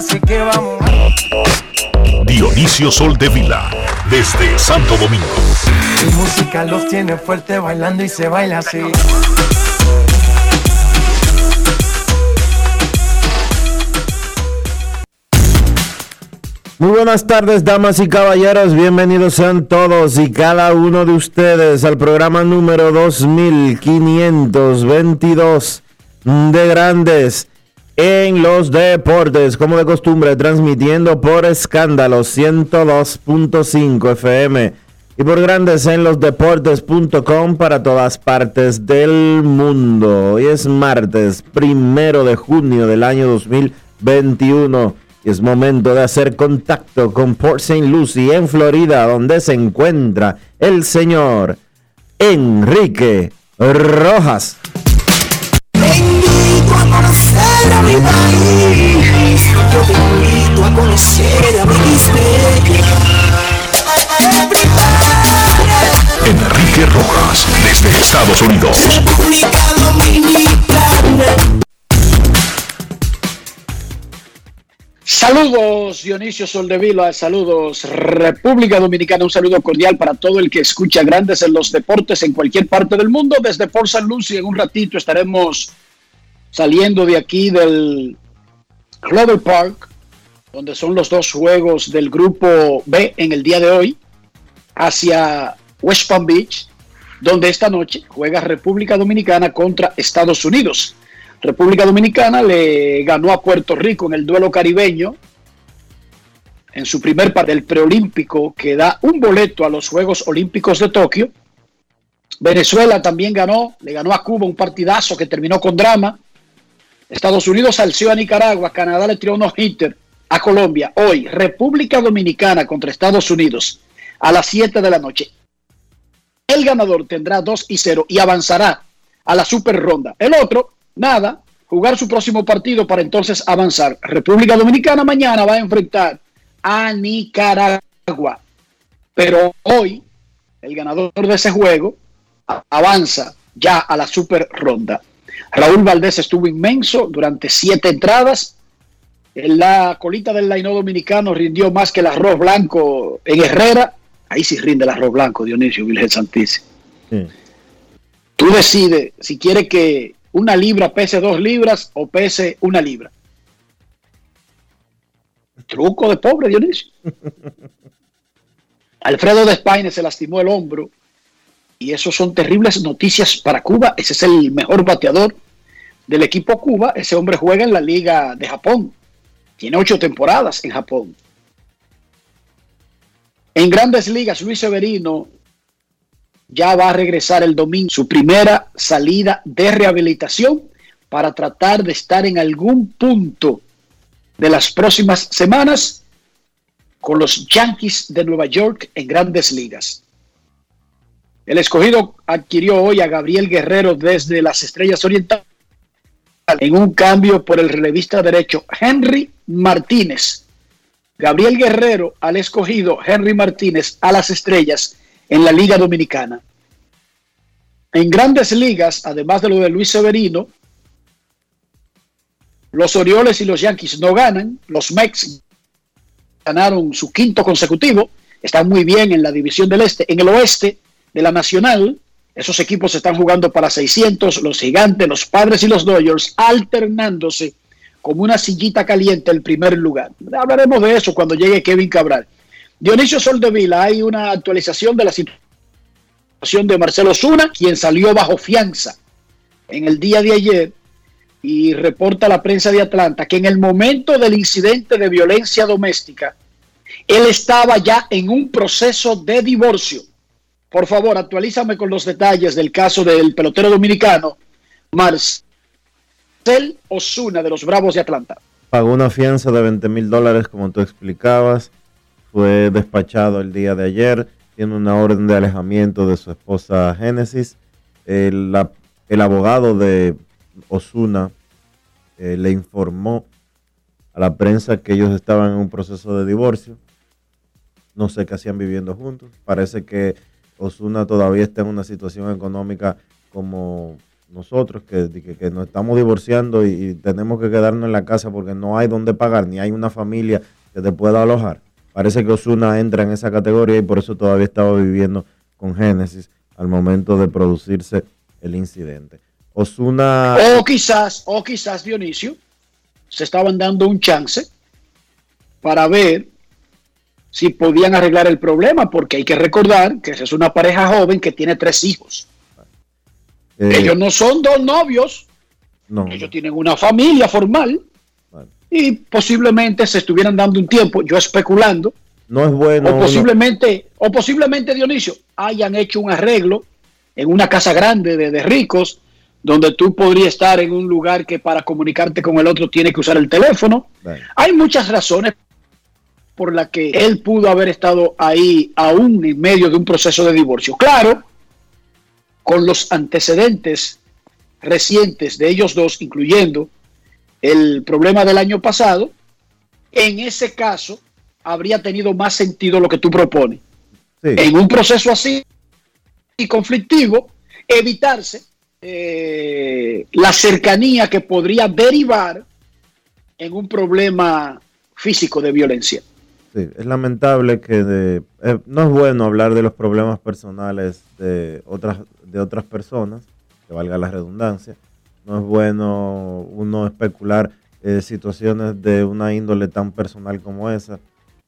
Así que vamos. Dionisio Sol de Vila, desde Santo Domingo. Mi música los tiene fuerte bailando y se baila así. Muy buenas tardes, damas y caballeros. Bienvenidos sean todos y cada uno de ustedes al programa número 2522 de Grandes en los Deportes, como de costumbre, transmitiendo por escándalo 102.5 FM y por Grandes en los Deportes.com para todas partes del mundo. Hoy es martes, primero de junio del año 2021. Y es momento de hacer contacto con Port St. Lucie en Florida, donde se encuentra el señor Enrique Rojas. Te invito a conocer a mi país. Yo te invito a conocer a mi Enrique Rojas, desde Estados Unidos. República Dominicana. Saludos Dionisio Soldevila, saludos República Dominicana, un saludo cordial para todo el que escucha Grandes en los Deportes en cualquier parte del mundo. Desde Port St. Lucie en un ratito estaremos saliendo de aquí del Clover Park, donde son los dos juegos del grupo B en el día de hoy, hacia West Palm Beach, donde esta noche juega República Dominicana contra Estados Unidos. República Dominicana le ganó a Puerto Rico en el duelo caribeño en su primer parte del preolímpico que da un boleto a los Juegos Olímpicos de Tokio. Venezuela también ganó, le ganó a Cuba un partidazo que terminó con drama. Estados Unidos alció a Nicaragua, Canadá le tiró unos hitter a Colombia. Hoy, República Dominicana contra Estados Unidos a las 7 de la noche. El ganador tendrá 2 y 0 y avanzará a la super ronda. El otro nada, jugar su próximo partido para entonces avanzar. República Dominicana mañana va a enfrentar a Nicaragua. Pero hoy, el ganador de ese juego avanza ya a la super ronda. Raúl Valdés estuvo inmenso durante siete entradas. En la colita del Laino Dominicano rindió más que el arroz blanco en Herrera. Ahí sí rinde el arroz blanco, Dionisio Virgen Santísimo. Tú decides si quieres que una libra pese dos libras o pese una libra. Truco de pobre, Dionisio. Alfredo de España se lastimó el hombro y eso son terribles noticias para Cuba. Ese es el mejor bateador del equipo Cuba. Ese hombre juega en la Liga de Japón. Tiene ocho temporadas en Japón. En grandes ligas, Luis Severino ya va a regresar el domingo, su primera salida de rehabilitación para tratar de estar en algún punto de las próximas semanas con los Yankees de Nueva York en grandes ligas. El escogido adquirió hoy a Gabriel Guerrero desde las Estrellas Orientales en un cambio por el relevista derecho Henry Martínez. Gabriel Guerrero al escogido Henry Martínez a las Estrellas en la Liga Dominicana. En grandes ligas, además de lo de Luis Severino, los Orioles y los Yankees no ganan, los Mex ganaron su quinto consecutivo, están muy bien en la división del este. En el oeste de la Nacional, Esos equipos están jugando para 600, los gigantes, los padres y los Dodgers, alternándose como una sillita caliente el primer lugar. Hablaremos de eso cuando llegue Kevin Cabral. Dionisio Soldevila, hay una actualización de la situación de Marcelo Zuna, quien salió bajo fianza en el día de ayer y reporta la prensa de Atlanta que en el momento del incidente de violencia doméstica, él estaba ya en un proceso de divorcio. Por favor, actualízame con los detalles del caso del pelotero dominicano Marcel Osuna de los Bravos de Atlanta. Pagó una fianza de 20 mil dólares, como tú explicabas. Fue despachado el día de ayer. Tiene una orden de alejamiento de su esposa Génesis. El, abogado de Osuna eh, le informó a la prensa que ellos estaban en un proceso de divorcio. No sé qué hacían viviendo juntos. Parece que Osuna todavía está en una situación económica como nosotros, que, que, nos estamos divorciando y, tenemos que quedarnos en la casa porque no hay donde pagar, ni hay una familia que te pueda alojar. Parece que Osuna entra en esa categoría y por eso todavía estaba viviendo con Génesis al momento de producirse el incidente. Osuna. O quizás, o quizás Dionisio, se estaban dando un chance para ver si podían arreglar el problema, porque hay que recordar que es una pareja joven que tiene tres hijos. Eh, ellos no son dos novios, no, ellos tienen una familia formal y posiblemente se estuvieran dando un tiempo, yo especulando. No es bueno. O posiblemente, o posiblemente Dionisio hayan hecho un arreglo en una casa grande de, ricos, donde tú podrías estar en un lugar que para comunicarte con el otro tiene que usar el teléfono. Hay muchas razones por la que él pudo haber estado ahí aún en medio de un proceso de divorcio. Claro, con los antecedentes recientes de ellos dos, incluyendo el problema del año pasado, en ese caso habría tenido más sentido lo que tú propones. En un proceso así y conflictivo, evitarse eh, la cercanía que podría derivar en un problema físico de violencia. Sí, es lamentable que eh, no es bueno hablar de los problemas personales de otras, de otras personas, que valga la redundancia. No es bueno uno especular eh, situaciones de una índole tan personal como esa,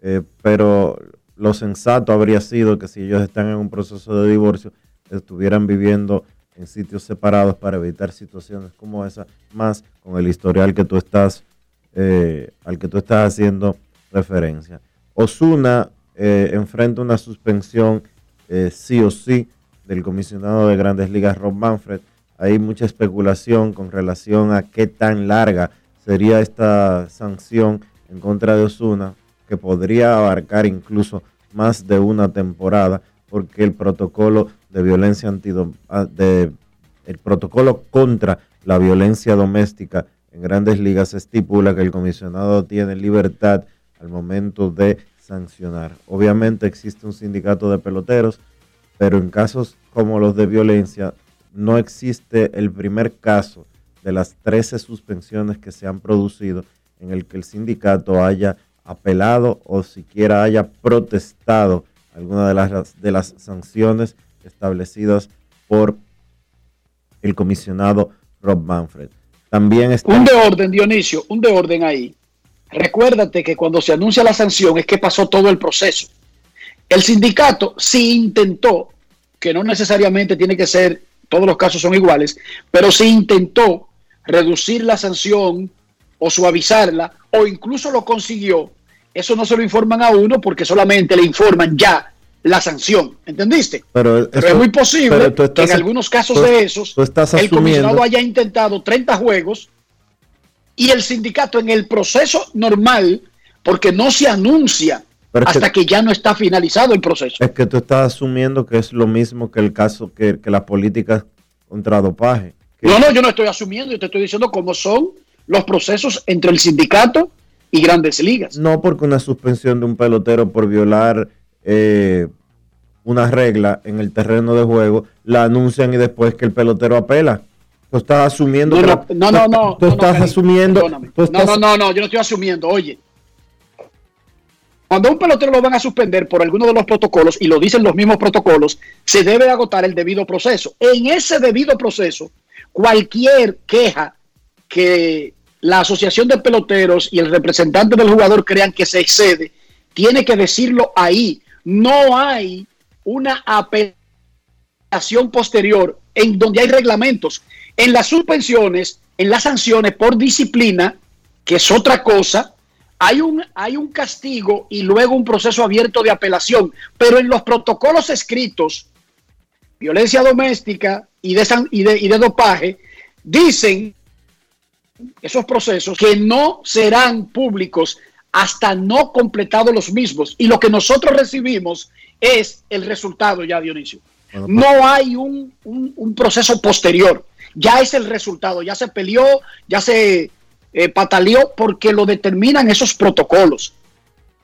eh, pero lo sensato habría sido que si ellos están en un proceso de divorcio, estuvieran viviendo en sitios separados para evitar situaciones como esa, más con el historial que tú estás, al que tú estás haciendo referencia. Osuna eh, enfrenta una suspensión eh, sí o sí del comisionado de Grandes Ligas, Rob Manfred. Hay mucha especulación con relación a qué tan larga sería esta sanción en contra de Osuna, que podría abarcar incluso más de una temporada, porque el protocolo de violencia ah, de, el protocolo contra la violencia doméstica en Grandes Ligas estipula que el comisionado tiene libertad al momento de sancionar. Obviamente existe un sindicato de peloteros, pero en casos como los de violencia no existe el primer caso de las 13 suspensiones que se han producido en el que el sindicato haya apelado o siquiera haya protestado alguna de las, de las sanciones establecidas por el comisionado Rob Manfred. También está... Un de orden, Dionisio, un de orden ahí. Recuérdate que cuando se anuncia la sanción es que pasó todo el proceso. El sindicato sí intentó, que no necesariamente tiene que ser, todos los casos son iguales, pero sí intentó reducir la sanción o suavizarla, o incluso lo consiguió. Eso no se lo informan a uno porque solamente le informan ya la sanción, ¿entendiste? Pero, es muy posible que en algunos casos de esos el comisionado haya intentado 30 juegos y el sindicato en el proceso normal, porque no se anuncia hasta que, ya no está finalizado el proceso. Es que tú estás asumiendo que es lo mismo que el caso que, que las políticas contra dopaje. No, no, yo no estoy asumiendo, yo te estoy diciendo cómo son los procesos entre el sindicato y grandes ligas. No porque una suspensión de un pelotero por violar eh, una regla en el terreno de juego la anuncian y después que el pelotero apela. Tú estás asumiendo. No, no, no, Tú estás asumiendo. No, no, no, no, yo no estoy asumiendo. Oye. Cuando un pelotero lo van a suspender por alguno de los protocolos, y lo dicen los mismos protocolos, se debe agotar el debido proceso. En ese debido proceso, cualquier queja que la Asociación de Peloteros y el representante del jugador crean que se excede, tiene que decirlo ahí. No hay una apelación posterior en donde hay reglamentos. En las suspensiones, en las sanciones por disciplina, que es otra cosa, hay un, hay un castigo y luego un proceso abierto de apelación. Pero en los protocolos escritos, violencia doméstica y de, y de, y de dopaje, dicen esos procesos que no serán públicos hasta no completados los mismos. Y lo que nosotros recibimos es el resultado ya, Dionisio. Pues no hay un, un, proceso posterior. Ya es el resultado. Ya se peleó, ya se eh, pataleó porque lo determinan esos protocolos.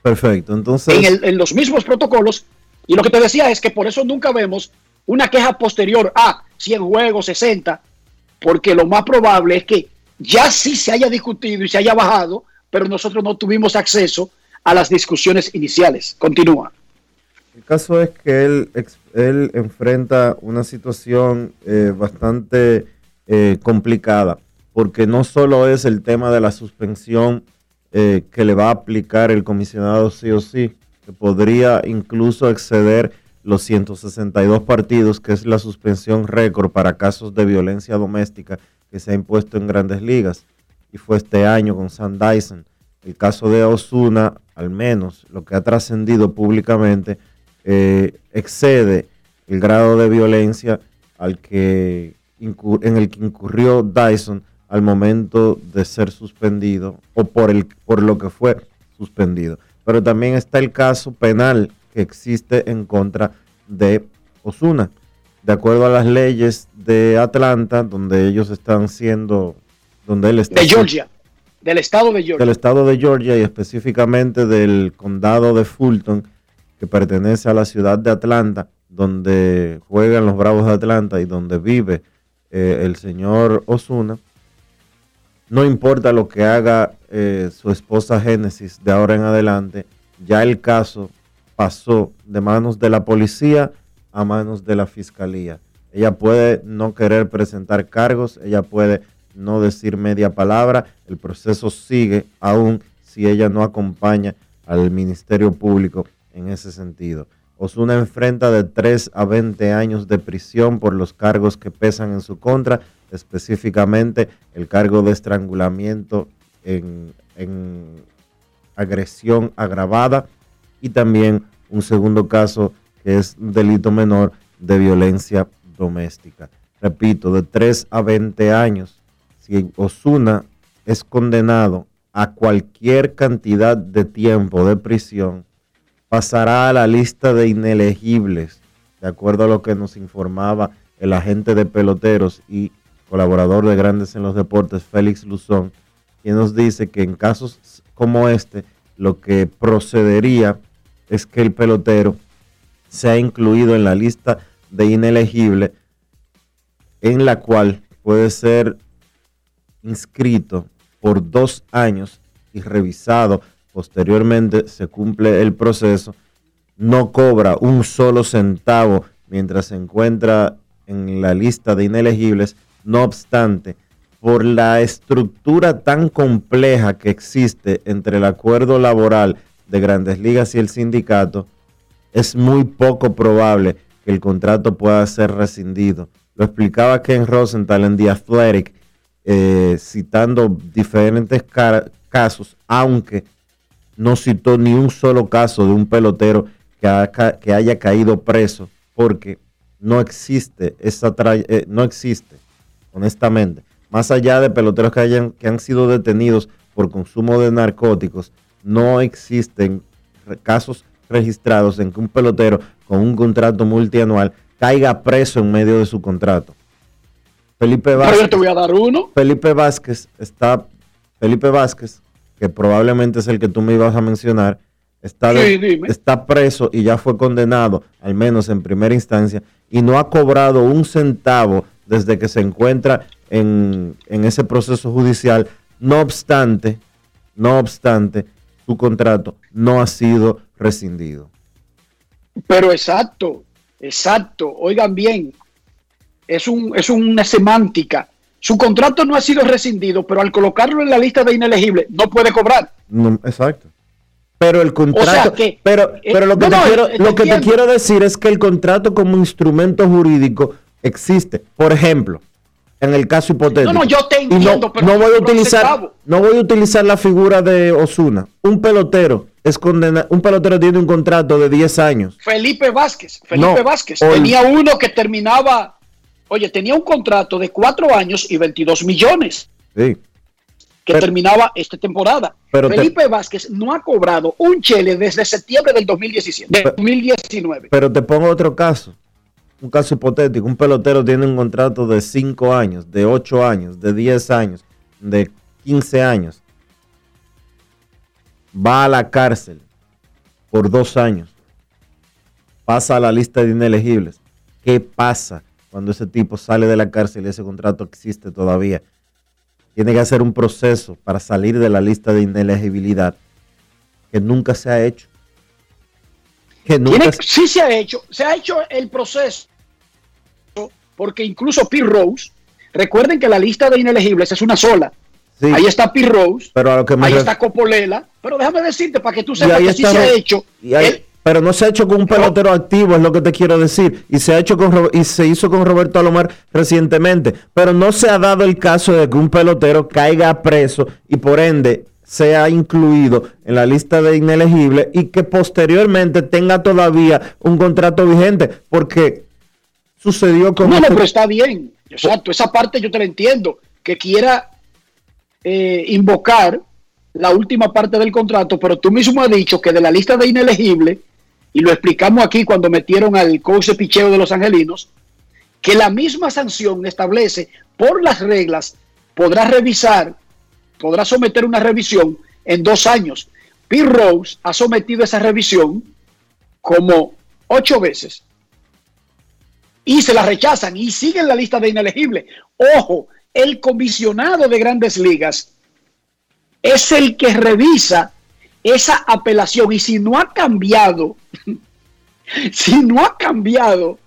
Perfecto. Entonces. En, en, los mismos protocolos. Y lo que te decía es que por eso nunca vemos una queja posterior a 100 juegos, 60, porque lo más probable es que ya sí se haya discutido y se haya bajado, pero nosotros no tuvimos acceso a las discusiones iniciales. Continúa. El caso es que él, él enfrenta una situación eh, bastante eh, complicada, porque no solo es el tema de la suspensión eh, que le va a aplicar el comisionado sí o sí, que podría incluso exceder los 162 partidos, que es la suspensión récord para casos de violencia doméstica que se ha impuesto en grandes ligas. Y fue este año con Sam Dyson. El caso de Osuna, al menos lo que ha trascendido públicamente, eh, excede el grado de violencia al que en el que incurrió Dyson al momento de ser suspendido o por, el, por lo que fue suspendido. Pero también está el caso penal que existe en contra de Osuna de acuerdo a las leyes de Atlanta, donde ellos están siendo, donde él está. De Georgia, del estado de Georgia. Del estado de Georgia y específicamente del condado de Fulton, que pertenece a la ciudad de Atlanta, donde juegan los Bravos de Atlanta y donde vive eh, el señor Osuna. No importa lo que haga eh, su esposa Génesis de ahora en adelante, ya el caso pasó de manos de la policía a manos de la fiscalía. Ella puede no querer presentar cargos, ella puede no decir media palabra, el proceso sigue aún si ella no acompaña al Ministerio Público en ese sentido. Osuna enfrenta de 3 a 20 años de prisión por los cargos que pesan en su contra, específicamente el cargo de estrangulamiento en, agresión agravada y también un segundo caso es un delito menor de violencia doméstica. Repito, de 3 a 20 años, si Osuna es condenado a cualquier cantidad de tiempo de prisión, pasará a la lista de inelegibles, de acuerdo a lo que nos informaba el agente de peloteros y colaborador de Grandes en los Deportes, Félix Luzón, quien nos dice que en casos como este, lo que procedería es que el pelotero se ha incluido en la lista de inelegible en la cual puede ser inscrito por dos años y revisado posteriormente se cumple el proceso, no cobra un solo centavo mientras se encuentra en la lista de inelegibles, no obstante, por la estructura tan compleja que existe entre el acuerdo laboral de grandes ligas y el sindicato, es muy poco probable que el contrato pueda ser rescindido. Lo explicaba Ken Rosenthal en The Athletic, eh, citando diferentes casos, aunque no citó ni un solo caso de un pelotero que, que haya caído preso, porque no existe esa eh, no existe, honestamente, más allá de peloteros que, hayan, que han sido detenidos por consumo de narcóticos, no existen casos registrados en que un pelotero con un contrato multianual caiga preso en medio de su contrato. Felipe Vázquez. te voy a dar uno. Felipe Vázquez está. Felipe Vázquez, que probablemente es el que tú me ibas a mencionar, está, está preso y ya fue condenado, al menos en primera instancia, y no ha cobrado un centavo desde que se encuentra en, en ese proceso judicial. No obstante, no obstante, su contrato no ha sido rescindido. Pero exacto, exacto. Oigan bien, es, un, es una semántica. Su contrato no ha sido rescindido, pero al colocarlo en la lista de inelegibles no puede cobrar. No, exacto. Pero el contrato, sea que- pero, eh, pero lo que, no, te, no, quiero, te lo que te entiendo. quiero decir es que el contrato como instrumento jurídico existe. Por ejemplo, en el caso hipotético. No, no, yo te y no- entiendo, pero no voy a utilizar, no voy a utilizar la figura de Osuna. Un pelotero es condena, un pelotero tiene un contrato de 10 años. Felipe Vázquez, Felipe No, Vázquez, tenía uno que terminaba, oye, tenía un contrato de cuatro años y 22 millones Sí. que Pero- terminaba esta temporada. Pero te- Felipe Vázquez no ha cobrado un chele desde septiembre del 2017, de Pero- 2019. Pero te pongo otro caso. Un caso hipotético. Un pelotero tiene un contrato de 5 años, de 8 años, de 10 años, de 15 años. Va a la cárcel por dos años. Pasa a la lista de inelegibles. ¿Qué pasa cuando ese tipo sale de la cárcel y ese contrato existe todavía? Tiene que hacer un proceso para salir de la lista de inelegibilidad que nunca se ha hecho. Que nunca Tiene- se- sí se ha hecho, se ha hecho el proceso, porque incluso Pete Rose, recuerden que la lista de inelegibles es una sola. Sí, Ahí está Pete Rose, pero a lo que me ahí ref- está Copolela, pero déjame decirte para que tú sepas que sí está se ha hecho. y ahí- El- pero no se ha hecho con un pelotero activo, es lo que te quiero decir. Y se ha hecho con y se hizo con Roberto Alomar recientemente. Pero no se ha dado el caso de que un pelotero caiga preso y por ende sea incluido en la lista de inelegibles y que posteriormente tenga todavía un contrato vigente. Porque sucedió con No, no, pero está bien. Exacto, esa parte yo te la entiendo. Que quiera eh, invocar la última parte del contrato, pero tú mismo has dicho que de la lista de inelegibles, y lo explicamos aquí cuando metieron al coach de picheo de los angelinos, que la misma sanción establece por las reglas, podrá revisar, podrá someter una revisión en dos años. Pete Rose ha sometido esa revisión como ocho veces y se la rechazan y sigue en la lista de inelegibles. Ojo, el comisionado de grandes ligas es el que revisa esa apelación y si no ha cambiado, si no ha cambiado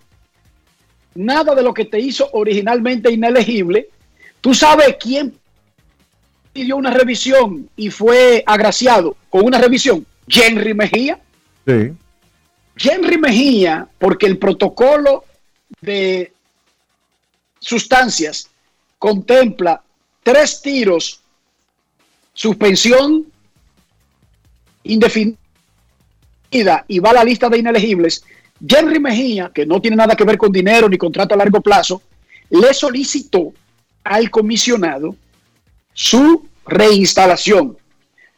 nada de lo que te hizo originalmente inelegible, tú sabes quién pidió una revisión y fue agraciado con una revisión. Henry Mejía. Sí. Henry Mejía, porque el protocolo de sustancias contempla tres tiros, suspensión indefinida y va a la lista de inelegibles. Henry Mejía, que no tiene nada que ver con dinero ni contrato a largo plazo, le solicitó al comisionado su reinstalación.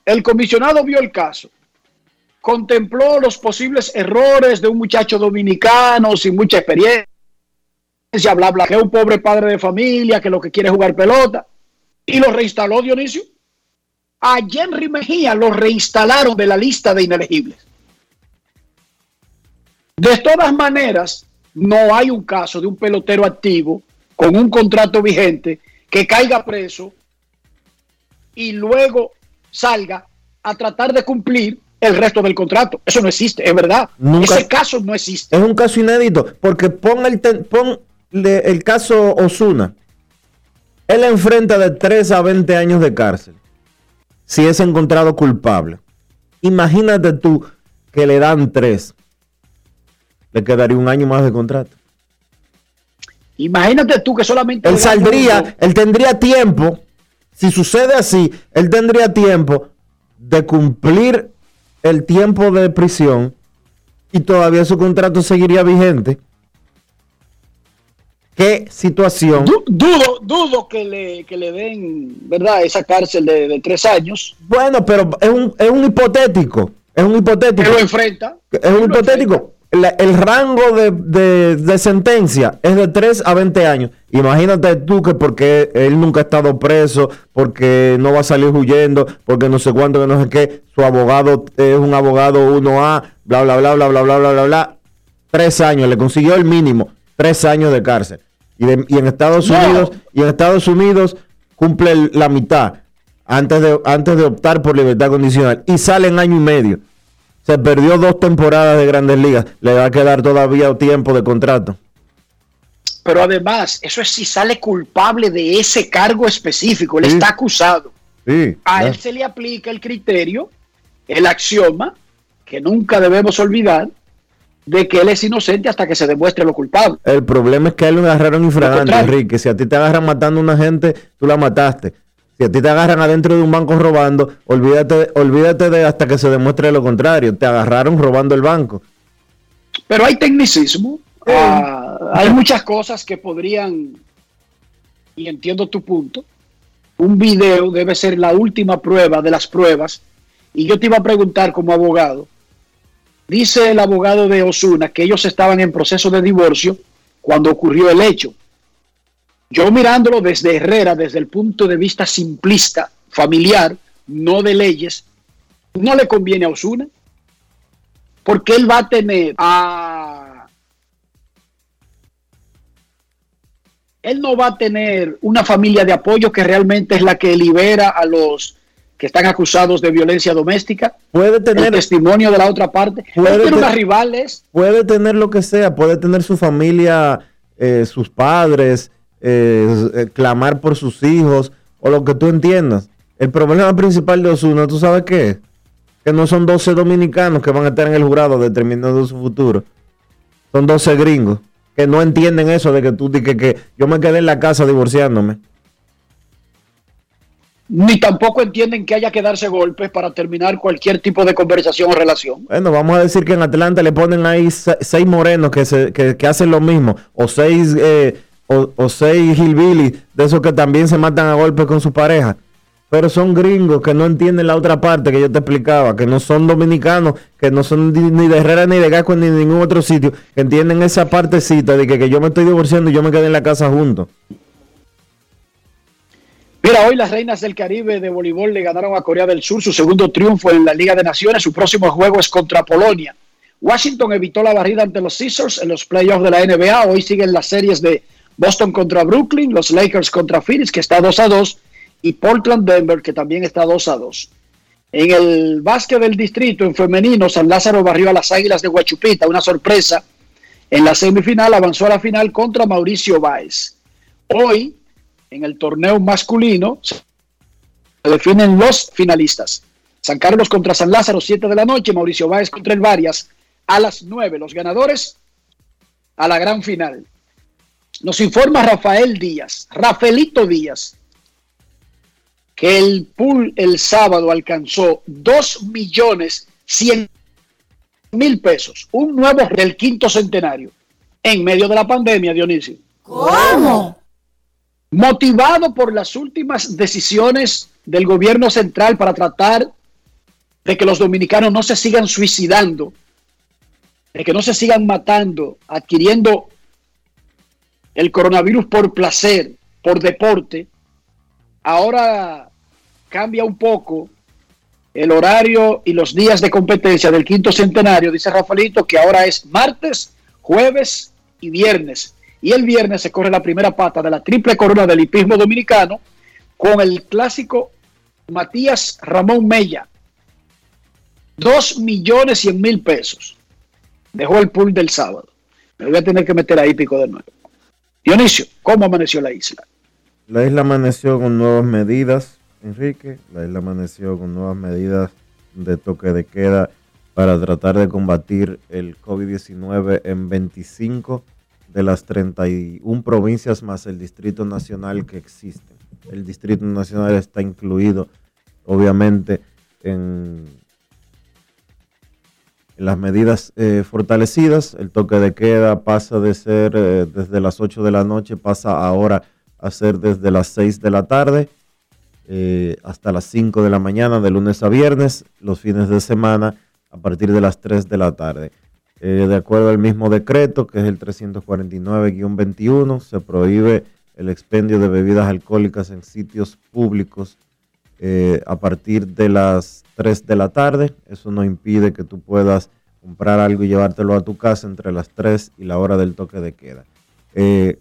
El comisionado vio el caso, contempló los posibles errores de un muchacho dominicano sin mucha experiencia, bla, bla, que es un pobre padre de familia, que lo que quiere es jugar pelota, y lo reinstaló Dionisio. A Henry Mejía lo reinstalaron de la lista de inelegibles. De todas maneras, no hay un caso de un pelotero activo con un contrato vigente que caiga preso y luego salga a tratar de cumplir el resto del contrato. Eso no existe, es verdad. Nunca- Ese caso no existe. Es un caso inédito, porque pon el, pon el caso Osuna. Él enfrenta de 3 a 20 años de cárcel si es encontrado culpable. Imagínate tú que le dan 3. Le quedaría un año más de contrato. Imagínate tú que solamente... Él saldría, él tendría tiempo, si sucede así, él tendría tiempo de cumplir el tiempo de prisión y todavía su contrato seguiría vigente. ¿Qué situación? Du- dudo, dudo que le, que le den, ¿verdad? Esa cárcel de, de tres años. Bueno, pero es un, es un hipotético. Es un hipotético. Que lo enfrenta. Es un hipotético. La- el rango de, de- de sentencia es de 3 a 20 años. Imagínate tú que porque él nunca ha estado preso, porque no va a salir huyendo, porque no sé cuánto, que no sé qué, su abogado es un abogado 1A, bla, bla, bla, bla, bla, bla, bla, bla, bla. Tres años, le consiguió el mínimo, tres años de cárcel. Y, de- y en Estados No. Unidos, y en Estados Unidos cumple la mitad antes de, antes de optar por libertad condicional y sale en año y medio. Se perdió dos temporadas de grandes ligas. Le va a quedar todavía tiempo de contrato. Pero además, eso es si sale culpable de ese cargo específico. Él está acusado. Sí, a él se le aplica el criterio, el axioma, que nunca debemos olvidar, de que él es inocente hasta que se demuestre lo culpable. El problema es que a él lo agarraron infragante, Enrique. Si a ti te agarran matando a una gente, tú la mataste. Si a ti te agarran adentro de un banco robando, olvídate, olvídate de hasta que se demuestre lo contrario. Te agarraron robando el banco. Pero hay tecnicismo. Ah, hay muchas cosas que podrían, y entiendo tu punto, un video debe ser la última prueba de las pruebas. Y yo te iba a preguntar como abogado, dice el abogado de Osuna que ellos estaban en proceso de divorcio cuando ocurrió el hecho. Yo mirándolo desde Herrera, desde el punto de vista simplista, familiar, no de leyes, no le conviene a Osuna, porque él va a tener a... Él no va a tener una familia de apoyo que realmente es la que libera a los que están acusados de violencia doméstica. Puede tener el testimonio de la otra parte. Puede tener unas rivales. Puede tener lo que sea, puede tener su familia, eh, sus padres, eh, eh, clamar por sus hijos o lo que tú entiendas. El problema principal de Osuna, ¿tú sabes qué es? Que no son 12 dominicanos que van a estar en el jurado determinando su futuro. Son 12 gringos que no entienden eso de que tú que, que yo me quedé en la casa divorciándome. Ni tampoco entienden que haya que darse golpes para terminar cualquier tipo de conversación o relación. Bueno, vamos a decir que en Atlanta le ponen ahí seis morenos que, se, que, hacen lo mismo, o seis eh, o, seis hillbilly de esos que también se matan a golpes con su pareja. Pero son gringos que no entienden la otra parte que yo te explicaba, que no son dominicanos, que no son ni de Herrera ni de Gasco ni de ningún otro sitio, que entienden esa partecita de que, que yo me estoy divorciando y yo me quedé en la casa juntos. Mira, hoy las reinas del Caribe de voleibol le ganaron a Corea del Sur su segundo triunfo en la Liga de Naciones. Su próximo juego es contra Polonia. Washington evitó la barrida ante los Caesars en los playoffs de la NBA. Hoy siguen las series de Boston contra Brooklyn, los Lakers contra Phoenix, que está 2 a 2, y Portland Denver, que también está 2 a 2. En el básquet del distrito, en femenino, San Lázaro barrió a las Águilas de Huachupita, una sorpresa. En la semifinal avanzó a la final contra Mauricio Báez. Hoy, en el torneo masculino, se definen los finalistas. San Carlos contra San Lázaro, 7 de la noche, Mauricio Báez contra el Varias, a las 9. Los ganadores a la gran final. Nos informa Rafael Díaz, Rafaelito Díaz, que el pool el sábado alcanzó 2 millones 100 mil pesos, un nuevo del quinto centenario, en medio de la pandemia, Dionisio. ¿Cómo? Motivado por las últimas decisiones del gobierno central para tratar de que los dominicanos no se sigan suicidando, de que no se sigan matando, adquiriendo el coronavirus por placer, por deporte, ahora cambia un poco el horario y los días de competencia del quinto centenario, dice Rafaelito, que ahora es martes, jueves y viernes. Y el viernes se corre la primera pata de la triple corona del hipismo dominicano con el clásico Matías Ramón Mella. Dos millones cien mil pesos. Dejó el pool del sábado. Me voy a tener que meter ahí pico de nuevo. Dionisio, ¿cómo amaneció la isla? La isla amaneció con nuevas medidas, Enrique. La isla amaneció con nuevas medidas de toque de queda para tratar de combatir el COVID-19 en 25 de las 31 provincias más el Distrito Nacional que existen. El Distrito Nacional está incluido, obviamente, en las medidas eh, fortalecidas, el toque de queda pasa de ser eh, desde las 8 de la noche, pasa ahora a ser desde las 6 de la tarde eh, hasta las 5 de la mañana, de lunes a viernes, los fines de semana a partir de las 3 de la tarde. De acuerdo al mismo decreto, que es el 349-21, se prohíbe el expendio de bebidas alcohólicas en sitios públicos a partir de las 3 de la tarde. Eso no impide que tú puedas comprar algo y llevártelo a tu casa entre las 3 y la hora del toque de queda. Eh,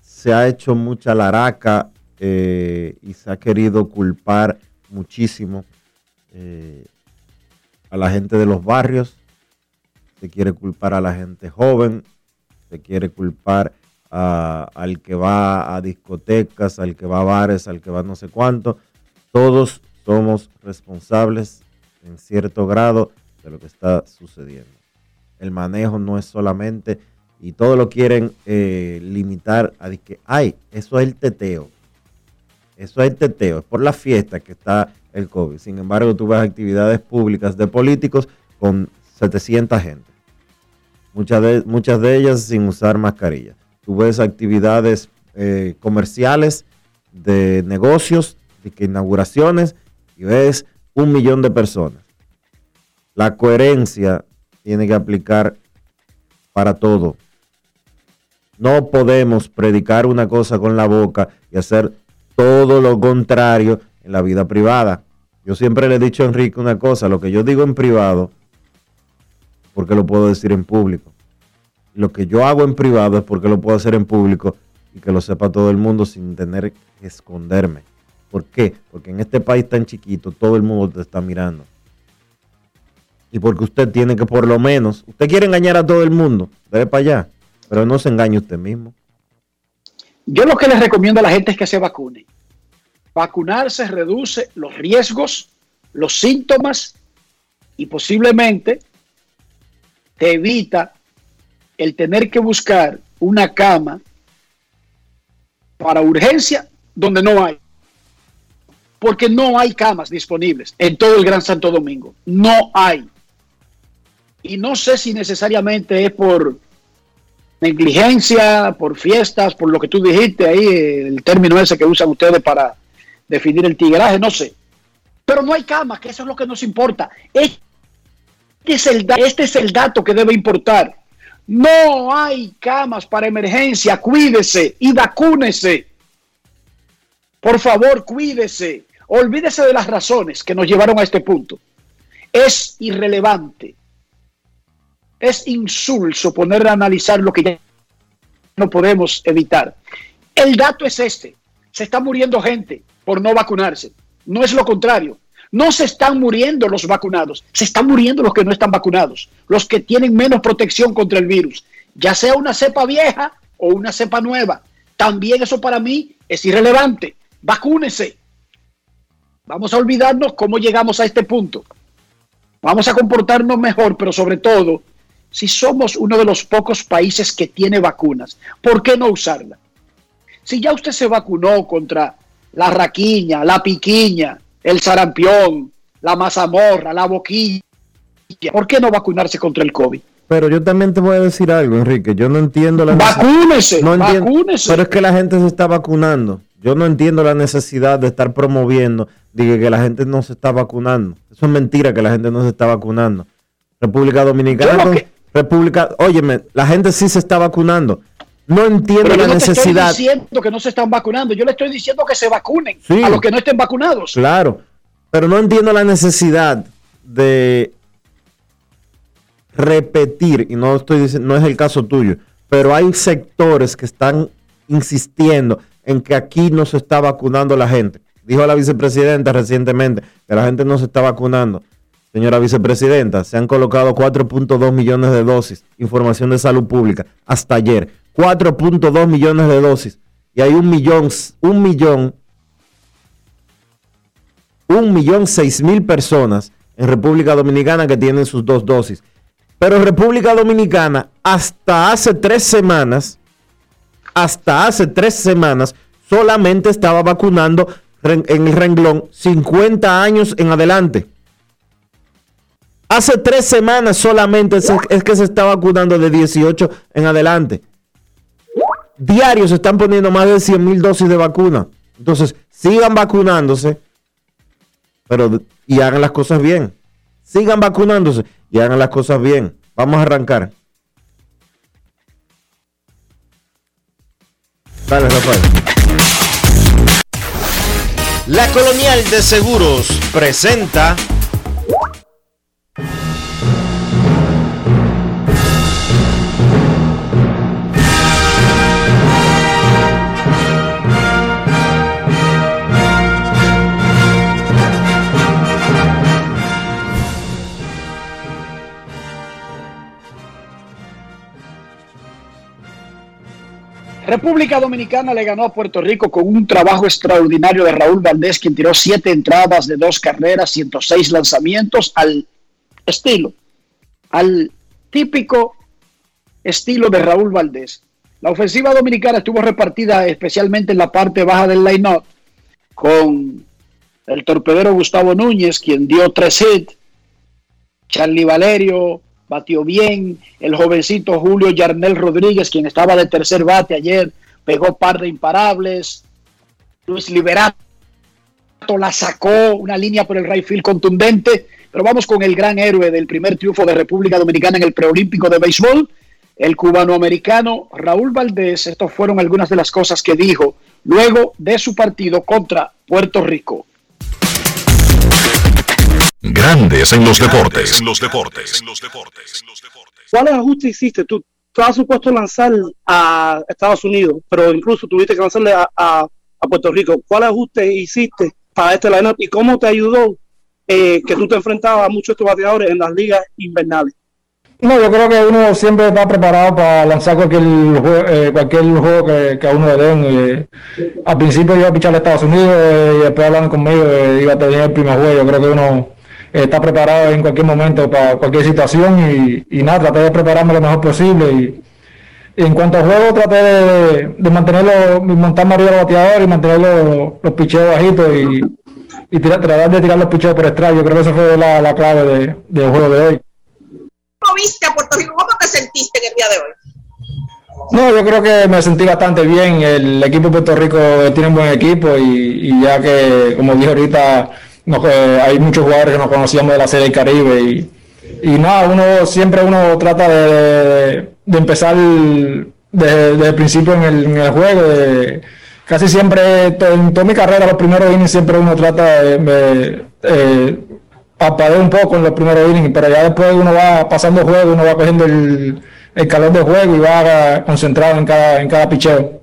se ha hecho mucha laraca eh, y se ha querido culpar muchísimo eh, a la gente de los barrios, se quiere culpar a la gente joven, se quiere culpar a- al que va a discotecas, al que va a bares, al que va no sé cuánto. Todos somos responsables en cierto grado de lo que está sucediendo. El manejo no es solamente, y todo lo quieren eh, limitar a que, ay, eso es el teteo. Eso es el teteo, es por la fiesta que está el COVID. Sin embargo, tú ves actividades públicas de políticos con 700 gente. Muchas de, muchas de ellas sin usar mascarilla. Tú ves actividades eh, comerciales de negocios, de inauguraciones, y ves un millón de personas. La coherencia tiene que aplicar para todo. No podemos predicar una cosa con la boca y hacer todo lo contrario en la vida privada. Yo siempre le he dicho a Enrique una cosa, lo que yo digo en privado, porque lo puedo decir en público. Lo que yo hago en privado es porque lo puedo hacer en público y que lo sepa todo el mundo sin tener que esconderme. ¿Por qué? Porque en este país tan chiquito todo el mundo te está mirando. Y porque usted tiene que por lo menos, usted quiere engañar a todo el mundo, debe para allá, pero no se engañe usted mismo. Yo lo que les recomiendo a la gente es que se vacune. Vacunarse reduce los riesgos, los síntomas y posiblemente te evita el tener que buscar una cama para urgencia donde no hay. Porque no hay camas disponibles en todo el Gran Santo Domingo. No hay. Y no sé si necesariamente es por negligencia, por fiestas, por lo que tú dijiste ahí, el término ese que usan ustedes para definir el tigraje, no sé. Pero no hay camas, que eso es lo que nos importa. Este es el, da- este es el dato que debe importar. No hay camas para emergencia, cuídese y vacúnese. Por favor, cuídese. Olvídese de las razones que nos llevaron a este punto. Es irrelevante. Es insulso poner a analizar lo que ya no podemos evitar. El dato es este. Se está muriendo gente por no vacunarse. No es lo contrario. No se están muriendo los vacunados, se están muriendo los que no están vacunados, los que tienen menos protección contra el virus, ya sea una cepa vieja o una cepa nueva. También eso para mí es irrelevante. Vacúnese. Vamos a olvidarnos cómo llegamos a este punto. Vamos a comportarnos mejor, pero sobre todo, si somos uno de los pocos países que tiene vacunas, ¿por qué no usarla? Si ya usted se vacunó contra la raquiña, la piquiña, el sarampión, la mazamorra, la boquilla, ¿por qué no vacunarse contra el COVID? Pero yo también te voy a decir algo, Enrique. Yo no entiendo la Vacúnese, no entiendo- vacúnese. Pero es que la gente se está vacunando. Yo no entiendo la necesidad de estar promoviendo de que, la gente no se está vacunando. Eso es mentira que la gente no se está vacunando. República Dominicana, que- República, óyeme, la gente sí se está vacunando. No entiendo la no te estoy necesidad. diciendo que no se están vacunando, yo le estoy diciendo que se vacunen Sí. a los que no estén vacunados. Claro, pero no entiendo la necesidad de repetir, y no estoy diciendo, no es el caso tuyo, pero hay sectores que están insistiendo en que aquí no se está vacunando la gente. Dijo la vicepresidenta recientemente que la gente no se está vacunando. Señora vicepresidenta, se han colocado 4.2 millones de dosis, información de salud pública, hasta ayer. 4.2 millones de dosis. Y hay un millón, un millón un millón seis mil personas en República Dominicana que tienen sus dos dosis. Pero República Dominicana, hasta hace tres semanas, hasta hace tres semanas, solamente estaba vacunando en el renglón 50 años en adelante. Hace tres semanas solamente es que se está vacunando de 18 en adelante. Diarios se están poniendo más de 100 mil dosis de vacuna. Entonces, sigan vacunándose pero y hagan las cosas bien. Sigan vacunándose y hagan las cosas bien. Vamos a arrancar. Dale, Rafael. La Colonial de Seguros presenta República Dominicana le ganó a Puerto Rico con un trabajo extraordinario de Raúl Valdés, quien tiró siete entradas de dos carreras, 106 lanzamientos al estilo, al típico estilo de Raúl Valdés. La ofensiva dominicana estuvo repartida especialmente en la parte baja del line-up con el torpedero Gustavo Núñez, quien dio tres hits, Charlie Valerio batió bien, el jovencito Julio Yarnel Rodríguez, quien estaba de tercer bate ayer, pegó par de imparables, Luis Liberato la sacó, una línea por el right field contundente, pero vamos con el gran héroe del primer triunfo de República Dominicana en el preolímpico de béisbol, el cubano-americano Raúl Valdés. Estas fueron algunas de las cosas que dijo luego de su partido contra Puerto Rico. Grandes en los deportes. En los deportes. En los deportes. ¿Cuáles ajustes hiciste? Tú estabas supuesto a lanzar a Estados Unidos, pero incluso tuviste que lanzarle a, a, Puerto Rico. ¿Cuáles ajustes hiciste para este lineup y cómo te ayudó eh, que tú te enfrentabas a muchos de estos bateadores en las ligas invernales? No, yo creo que uno siempre está preparado para lanzar cualquier juego, eh, cualquier juego que, a uno le den. Eh, al principio iba a pichar a Estados Unidos y después hablando conmigo iba a tener el primer juego. Yo creo que uno está preparado en cualquier momento para cualquier situación y, nada, traté de prepararme lo mejor posible. Y, en cuanto al juego, traté de, de mantenerlo, montarme arriba los bateadores y mantener los, los picheos bajitos y, y tratar de tirar los picheos por extraño. Yo creo que esa fue la, clave de, del juego de hoy. ¿Cómo viste a Puerto Rico? ¿Cómo te sentiste en el día de hoy? No, yo creo que me sentí bastante bien. El equipo de Puerto Rico tiene un buen equipo y, y ya que, como dije ahorita, eh, hay muchos jugadores que nos conocíamos de la Serie del Caribe y, y nada, uno siempre uno trata de, de empezar desde, el principio en el, juego. De, casi siempre, en toda mi carrera, los primeros innings siempre uno trata de, eh, un poco en los primeros innings, pero ya después uno va pasando el juego, uno va cogiendo el, el calor del juego y va concentrado en cada, en cada picheo.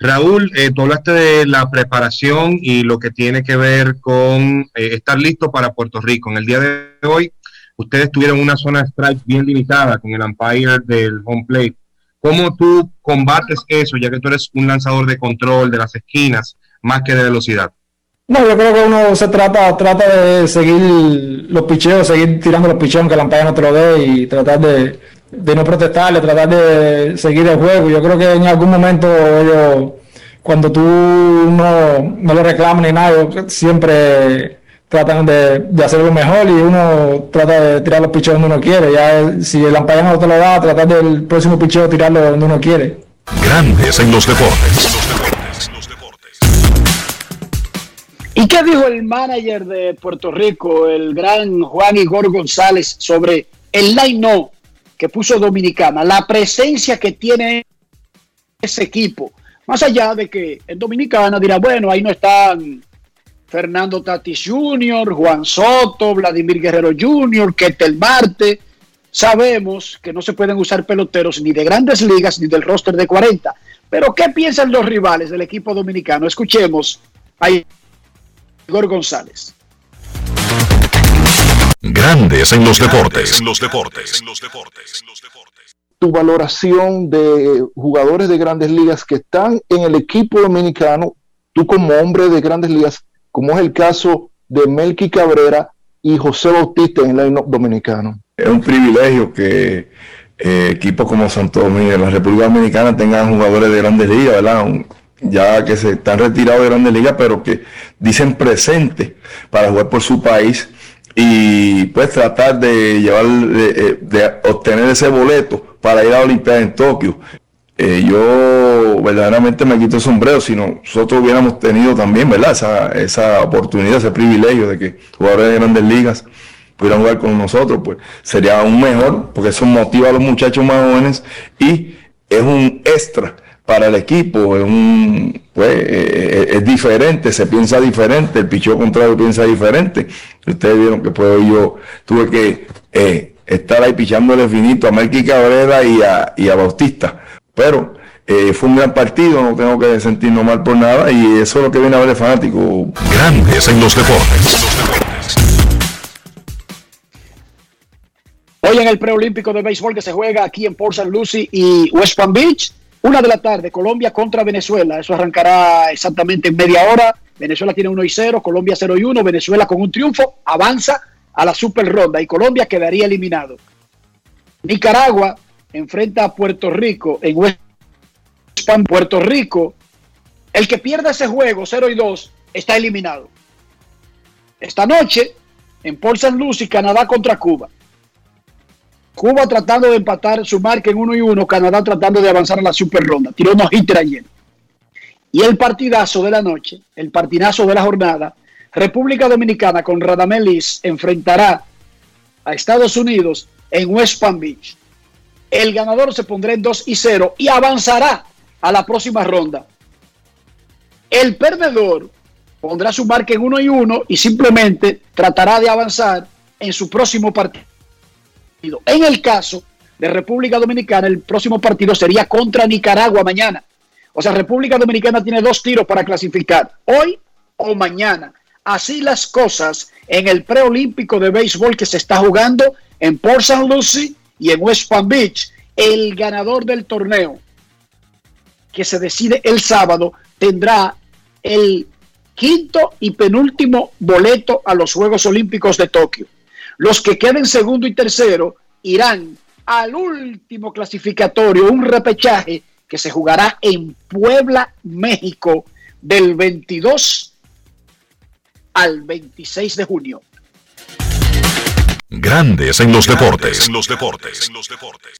Raúl, eh, tú hablaste de la preparación y lo que tiene que ver con eh, estar listo para Puerto Rico. En el día de hoy, ustedes tuvieron una zona de strike bien limitada con el umpire del home plate. ¿Cómo tú combates eso, ya que tú eres un lanzador de control de las esquinas, más que de velocidad? No, yo creo que uno se trata, trata de seguir los picheos, seguir tirando los picheos que el umpire no te lo dé y tratar de, de no protestarle, tratar de seguir el juego. Yo creo que en algún momento ellos, cuando tú no, no le reclamas ni nada, siempre tratan de, de hacer lo mejor y uno trata de tirar los picheos donde uno quiere. Ya si el amparo no te lo da, tratar del próximo picheo tirarlo donde uno quiere. Grandes en los deportes. ¿Y qué dijo el manager de Puerto Rico, el gran Juan Igor González, sobre el line-no que puso Dominicana, la presencia que tiene ese equipo, más allá de que en Dominicana dirá, bueno, ahí no están Fernando Tatis Jr., Juan Soto, Vladimir Guerrero Jr., Ketel Marte. Sabemos que no se pueden usar peloteros ni de grandes ligas ni del roster de 40. Pero ¿qué piensan los rivales del equipo dominicano? Escuchemos a Igor González. Grandes en los deportes. En los deportes. En los deportes. Tu valoración de jugadores de grandes ligas que están en el equipo dominicano, tú como hombre de grandes ligas, como es el caso de Melky Cabrera y José Bautista en el dominicano. Es un privilegio que eh, equipos como Santo Domingo, la República Dominicana tengan jugadores de grandes ligas, ¿verdad? ya que se están retirados de grandes ligas, pero que dicen presente para jugar por su país y pues tratar de llevar, de, eh, obtener ese boleto para ir a la Olimpiada en Tokio. Eh, yo verdaderamente me quito el sombrero si nosotros hubiéramos tenido también, ¿verdad? Esa, esa oportunidad, ese privilegio de que jugadores de grandes ligas pudieran jugar con nosotros, pues sería aún mejor, porque eso motiva a los muchachos más jóvenes y es un extra para el equipo es un pues eh, eh, es, diferente, se piensa diferente, el pichón contrario piensa diferente. Ustedes vieron que pues yo tuve que eh, estar ahí pichándole finito a Melqui Cabrera y a, y a Bautista. Pero fue un gran partido, no tengo que sentirnos mal por nada y eso es lo que viene a ver el fanático. Grandes en los deportes. Hoy en el preolímpico de béisbol que se juega aquí en Port St. Lucie y West Palm Beach, Una de la tarde, Colombia contra Venezuela. Eso arrancará exactamente en media hora. Venezuela tiene 1 y 0, Colombia 0 y 1. Venezuela con un triunfo avanza a la super ronda y Colombia quedaría eliminado. Nicaragua enfrenta a Puerto Rico en West Puerto Rico. El que pierda ese juego 0 y 2 está eliminado. Esta noche en Port St. Lucie, Canadá contra Cuba. Cuba tratando de empatar su marca en 1 y 1, Canadá tratando de avanzar a la super ronda. Tiró unos hitters ayer. Y el partidazo de la noche, el partidazo de la jornada, República Dominicana con Radamelis enfrentará a Estados Unidos en West Palm Beach. El ganador se pondrá en 2 y 0 y avanzará a la próxima ronda. El perdedor pondrá su marca en 1 y 1 y simplemente tratará de avanzar en su próximo partido. En el caso de República Dominicana, el próximo partido sería contra Nicaragua mañana. O sea, República Dominicana tiene dos tiros para clasificar, hoy o mañana. Así las cosas en el preolímpico de béisbol que se está jugando en Port St. Lucie y en West Palm Beach. El ganador del torneo, que se decide el sábado, tendrá el quinto y penúltimo boleto a los Juegos Olímpicos de Tokio. Los que queden segundo y tercero irán al último clasificatorio, un repechaje que se jugará en Puebla, México, del 22 al 26 de junio. Grandes en los deportes. En los deportes. En los deportes.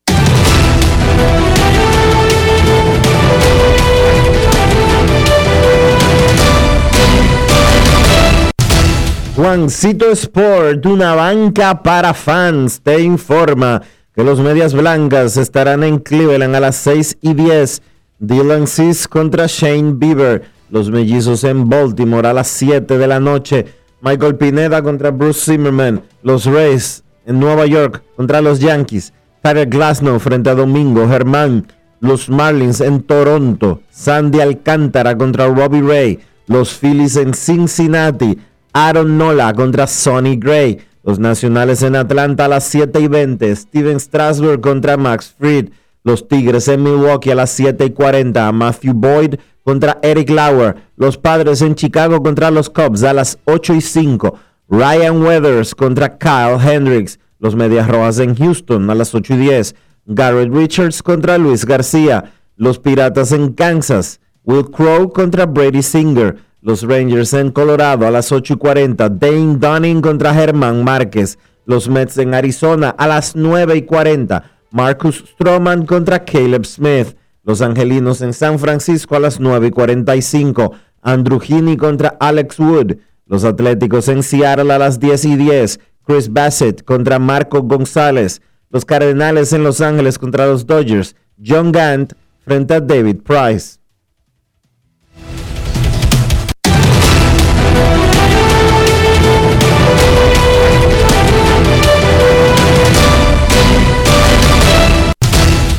Juancito Sport, una banca para fans, te informa que los Medias Blancas estarán en Cleveland a las 6 y 10. Dylan Cis contra Shane Bieber. Los mellizos en Baltimore a las 7 de la noche. Michael Pineda contra Bruce Zimmerman. Los Rays en Nueva York contra los Yankees. Tyler Glasnow frente a Domingo Germán. Los Marlins en Toronto. Sandy Alcántara contra Robbie Ray. Los Phillies en Cincinnati. Aaron Nola contra Sonny Gray. Los Nacionales en Atlanta a las 7 y 20. Steven Strasburg contra Max Fried. Los Tigres en Milwaukee a las 7 y 40. Matthew Boyd contra Eric Lauer. Los Padres en Chicago contra los Cubs a las 8 y 5. Ryan Weathers contra Kyle Hendricks. Los Medias Rojas en Houston a las 8 y 10. Garrett Richards contra Luis García. Los Piratas en Kansas. Will Crow contra Brady Singer. Los Rangers en Colorado a las 8 y 40. Dane Dunning contra Germán Márquez. Los Mets en Arizona a las 9 y 40. Marcus Stroman contra Caleb Smith. Los Angelinos en San Francisco a las 9 y 45. Andrew Heaney contra Alex Wood. Los Atléticos en Seattle a las 10 y 10. Chris Bassett contra Marco González. Los Cardenales en Los Ángeles contra los Dodgers. John Gant frente a David Price.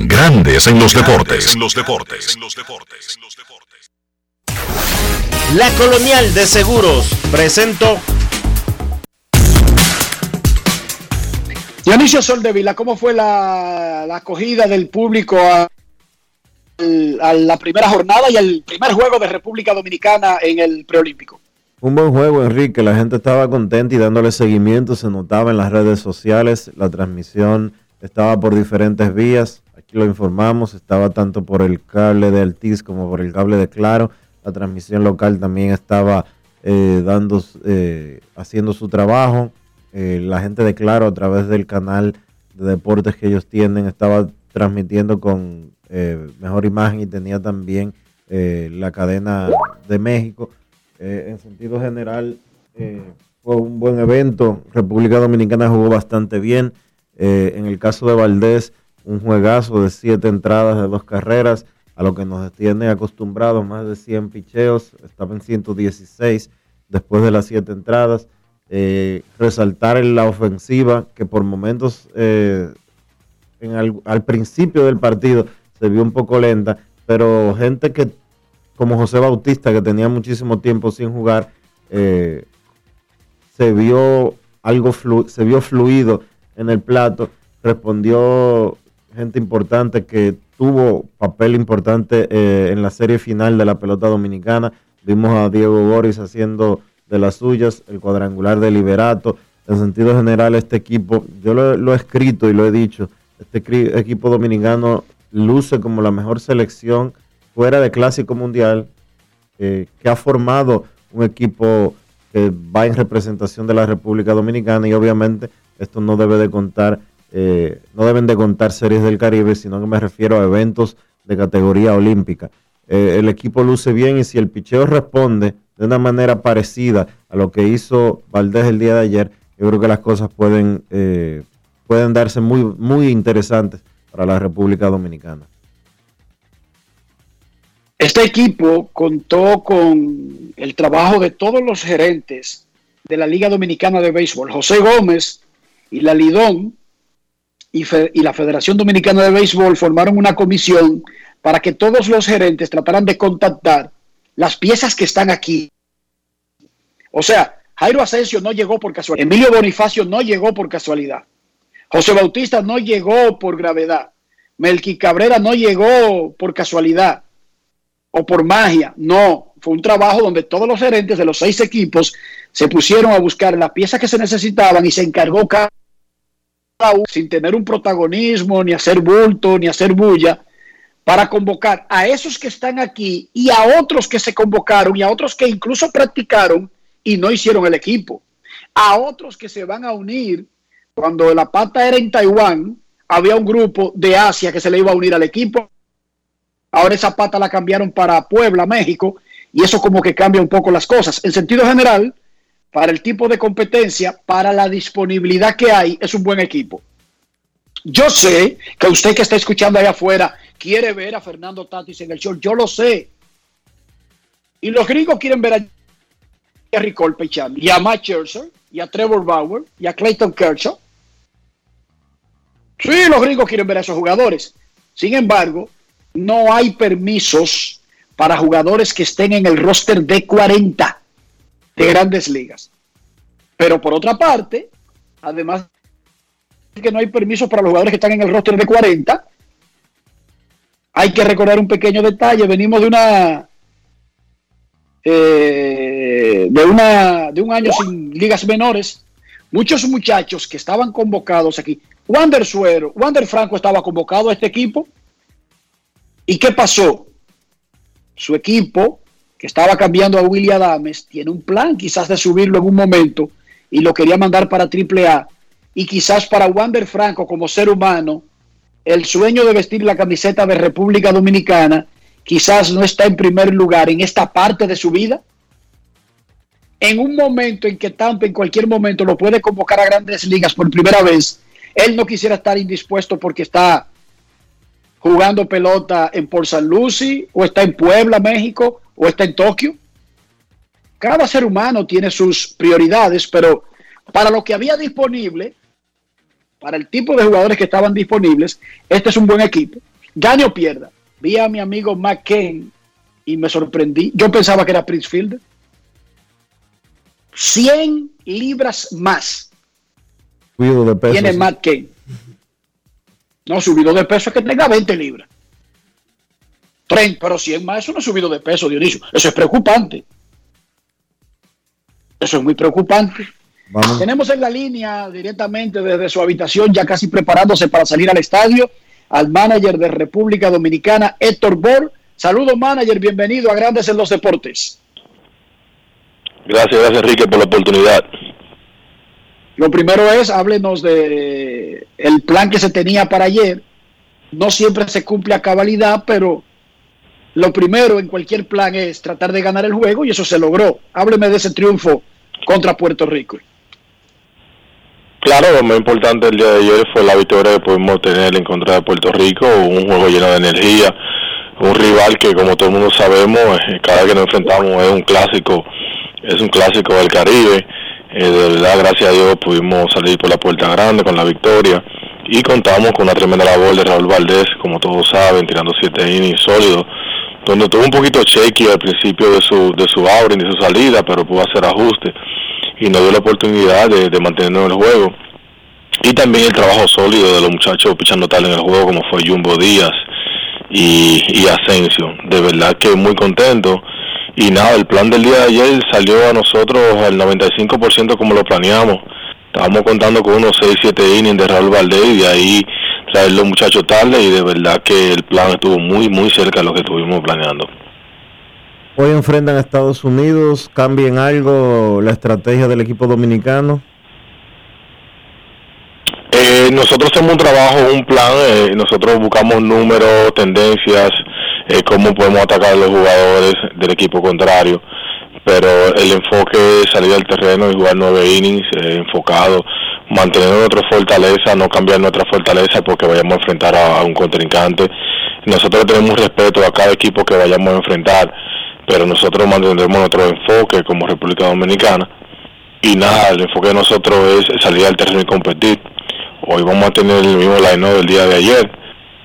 Grandes en los deportes. En los deportes. En los deportes. La Colonial de Seguros presentó. Dionisio Soldevila, ¿cómo fue la, la acogida del público a, a la primera jornada y al primer juego de República Dominicana en el preolímpico? Un buen juego, Enrique. La gente estaba contenta y dándole seguimiento. Se notaba en las redes sociales. La transmisión estaba por diferentes vías lo informamos, estaba tanto por el cable de Altiz como por el cable de Claro. La transmisión local también estaba eh, dando, eh, haciendo su trabajo. Eh, la gente de Claro a través del canal de deportes que ellos tienen estaba transmitiendo con mejor imagen y tenía también la cadena de México. en sentido general fue un buen evento. República Dominicana jugó bastante bien. en el caso de Valdés, un juegazo de siete entradas de dos carreras, a lo que nos tiene acostumbrados, más de 100 picheos, estaba en 116 después de las siete entradas. Eh, resaltar en la ofensiva, que por momentos eh, al principio del partido se vio un poco lenta, pero gente que, como José Bautista, que tenía muchísimo tiempo sin jugar, eh, se vio algo flu- se vio fluido en el plato, respondió gente importante que tuvo papel importante eh, en la serie final de la pelota dominicana. Vimos a Diego Boris haciendo de las suyas, el cuadrangular de Liberato. En sentido general, este equipo, yo lo, lo he escrito y lo he dicho, este equipo dominicano luce como la mejor selección fuera de Clásico Mundial eh, que ha formado un equipo que va en representación de la República Dominicana y obviamente esto no debe de contar, eh, no deben de contar series del Caribe, sino que me refiero a eventos de categoría olímpica. Eh, el equipo luce bien y si el picheo responde de una manera parecida a lo que hizo Valdés el día de ayer, yo creo que las cosas pueden, eh, pueden darse muy, muy interesantes para la República Dominicana. Este equipo contó con el trabajo de todos los gerentes de la Liga Dominicana de Béisbol. José Gómez y la Lidón y, la Federación Dominicana de Béisbol formaron una comisión para que todos los gerentes trataran de contactar las piezas que están aquí. O sea, Jairo Asensio no llegó por casualidad. Emilio Bonifacio no llegó por casualidad. José Bautista no llegó por gravedad. Melqui Cabrera no llegó por casualidad o por magia. No, fue un trabajo donde todos los gerentes de los seis equipos se pusieron a buscar las piezas que se necesitaban y se encargó cada sin tener un protagonismo, ni hacer bulto, ni hacer bulla, para convocar a esos que están aquí y a otros que se convocaron y a otros que incluso practicaron y no hicieron el equipo. A otros que se van a unir cuando la pata era en Taiwán, había un grupo de Asia que se le iba a unir al equipo. Ahora esa pata la cambiaron para Puebla, México, y eso como que cambia un poco las cosas. En sentido general, para el tipo de competencia, para la disponibilidad que hay, es un buen equipo. Yo sé que usted que está escuchando allá afuera quiere ver a Fernando Tatis en el show, yo lo sé. Y los gringos quieren ver a Jerry Cole y a Matt Scherzer, y a Trevor Bauer, y a Clayton Kershaw. Sí, los gringos quieren ver a esos jugadores. Sin embargo, no hay permisos para jugadores que estén en el roster de 40 de grandes ligas. Pero por otra parte, además de que no hay permisos para los jugadores que están en el roster de 40, hay que recordar un pequeño detalle. Venimos de una eh, de una de un año sin ligas menores. Muchos muchachos que estaban convocados aquí. Wander Suero, Wander Franco estaba convocado a este equipo. ¿Y qué pasó? Su equipo, que estaba cambiando a Willy Adames, tiene un plan quizás de subirlo en un momento y lo quería mandar para AAA. Y quizás para Wander Franco como ser humano, el sueño de vestir la camiseta de República Dominicana quizás no está en primer lugar en esta parte de su vida. En un momento en que Tampa en cualquier momento lo puede convocar a grandes ligas por primera vez, él no quisiera estar indispuesto porque está jugando pelota en Port San Lucie, o está en Puebla, México, o está en Tokio. Cada ser humano tiene sus prioridades, pero para lo que había disponible, para el tipo de jugadores que estaban disponibles, este es un buen equipo. Gane o pierda. Vi a mi amigo McCain y me sorprendí. Yo pensaba que era Prince Fielder. 100 libras más Cuido de peso. tiene. Matt. No, subido de peso es que tenga 20 libras. 30, pero 100 más, eso no es subido de peso, Dionisio. Eso es preocupante. Eso es muy preocupante. Vamos. Tenemos en la línea directamente desde su habitación, ya casi preparándose para salir al estadio, al manager de República Dominicana, Héctor Bor. Saludos, manager, bienvenido a Grandes en los Deportes. Gracias, gracias Enrique por la oportunidad. Lo primero es, háblenos de el plan que se tenía para ayer. No siempre se cumple a cabalidad, pero lo primero en cualquier plan es tratar de ganar el juego y eso se logró. Hábleme de ese triunfo contra Puerto Rico. Claro, lo más importante el día de ayer fue la victoria que pudimos tener en contra de Puerto Rico, un juego lleno de energía, un rival que como todo el mundo sabemos, eh, cada vez que nos enfrentamos es un clásico, es un clásico del Caribe. Eh, de verdad, gracias a Dios pudimos salir por la puerta grande con la victoria y contamos con una tremenda labor de Raúl Valdés, como todos saben, tirando siete innings sólidos, donde tuvo un poquito shaky al principio de su de su y de su salida, pero pudo hacer ajustes y nos dio la oportunidad de, de mantenernos en el juego. Y también el trabajo sólido de los muchachos pichando tal en el juego, como fue Jumbo Díaz y, y Asensio. De verdad que muy contento. Y nada, el plan del día de ayer salió a nosotros al 95% como lo planeamos. Estábamos contando con unos 6-7 innings de Raúl Valdés y de ahí traer los muchachos tarde y de verdad que el plan estuvo muy, muy cerca de lo que estuvimos planeando. Hoy enfrentan a Estados Unidos, cambien algo la estrategia del equipo dominicano. Eh, nosotros hacemos un trabajo, un plan, eh, nosotros buscamos números, tendencias, eh, cómo podemos atacar a los jugadores del equipo contrario, pero el enfoque es salir al terreno y jugar nueve innings eh, enfocado, mantener nuestra fortaleza, no cambiar nuestra fortaleza porque vayamos a enfrentar a, a un contrincante. Nosotros tenemos respeto a cada equipo que vayamos a enfrentar, pero nosotros mantendremos nuestro enfoque como República Dominicana. Y nada, el enfoque de nosotros es salir al terreno y competir. Hoy vamos a tener el mismo line del día de ayer.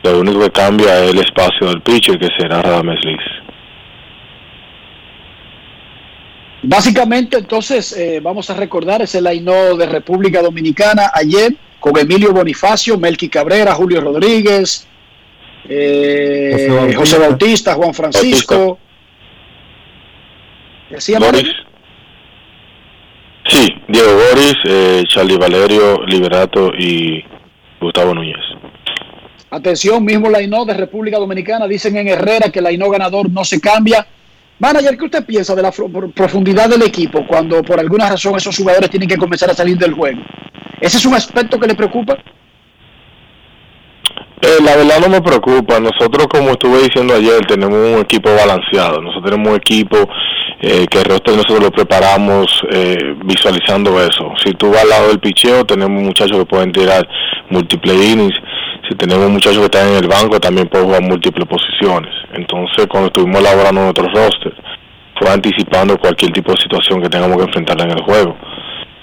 Lo único que cambia es el espacio del pitcher, que será Radames Liz. Básicamente, entonces, eh, vamos a recordar ese line de República Dominicana ayer con Emilio Bonifacio, Melqui Cabrera, Julio Rodríguez, eh, José Bautista. José Bautista, Juan Francisco. ¿Decía Boris. Sí, Diego Boris, eh, Charlie Valerio, Liberato y Gustavo Núñez. Atención, mismo line de República Dominicana. Dicen en Herrera que el line ganador no se cambia. Manager, ¿qué usted piensa de la profundidad del equipo cuando por alguna razón esos jugadores tienen que comenzar a salir del juego? ¿Ese es un aspecto que le preocupa? Eh, la verdad no me preocupa. Nosotros, como estuve diciendo ayer, tenemos un equipo balanceado. Nosotros tenemos un equipo eh, que el resto de nosotros lo preparamos eh, visualizando eso. Si tú vas al lado del picheo, tenemos muchachos que pueden tirar múltiples innings. Si tenemos muchachos que están en el banco, también pueden jugar múltiples posiciones. Entonces, cuando estuvimos elaborando nuestro roster, fue anticipando cualquier tipo de situación que tengamos que enfrentar en el juego.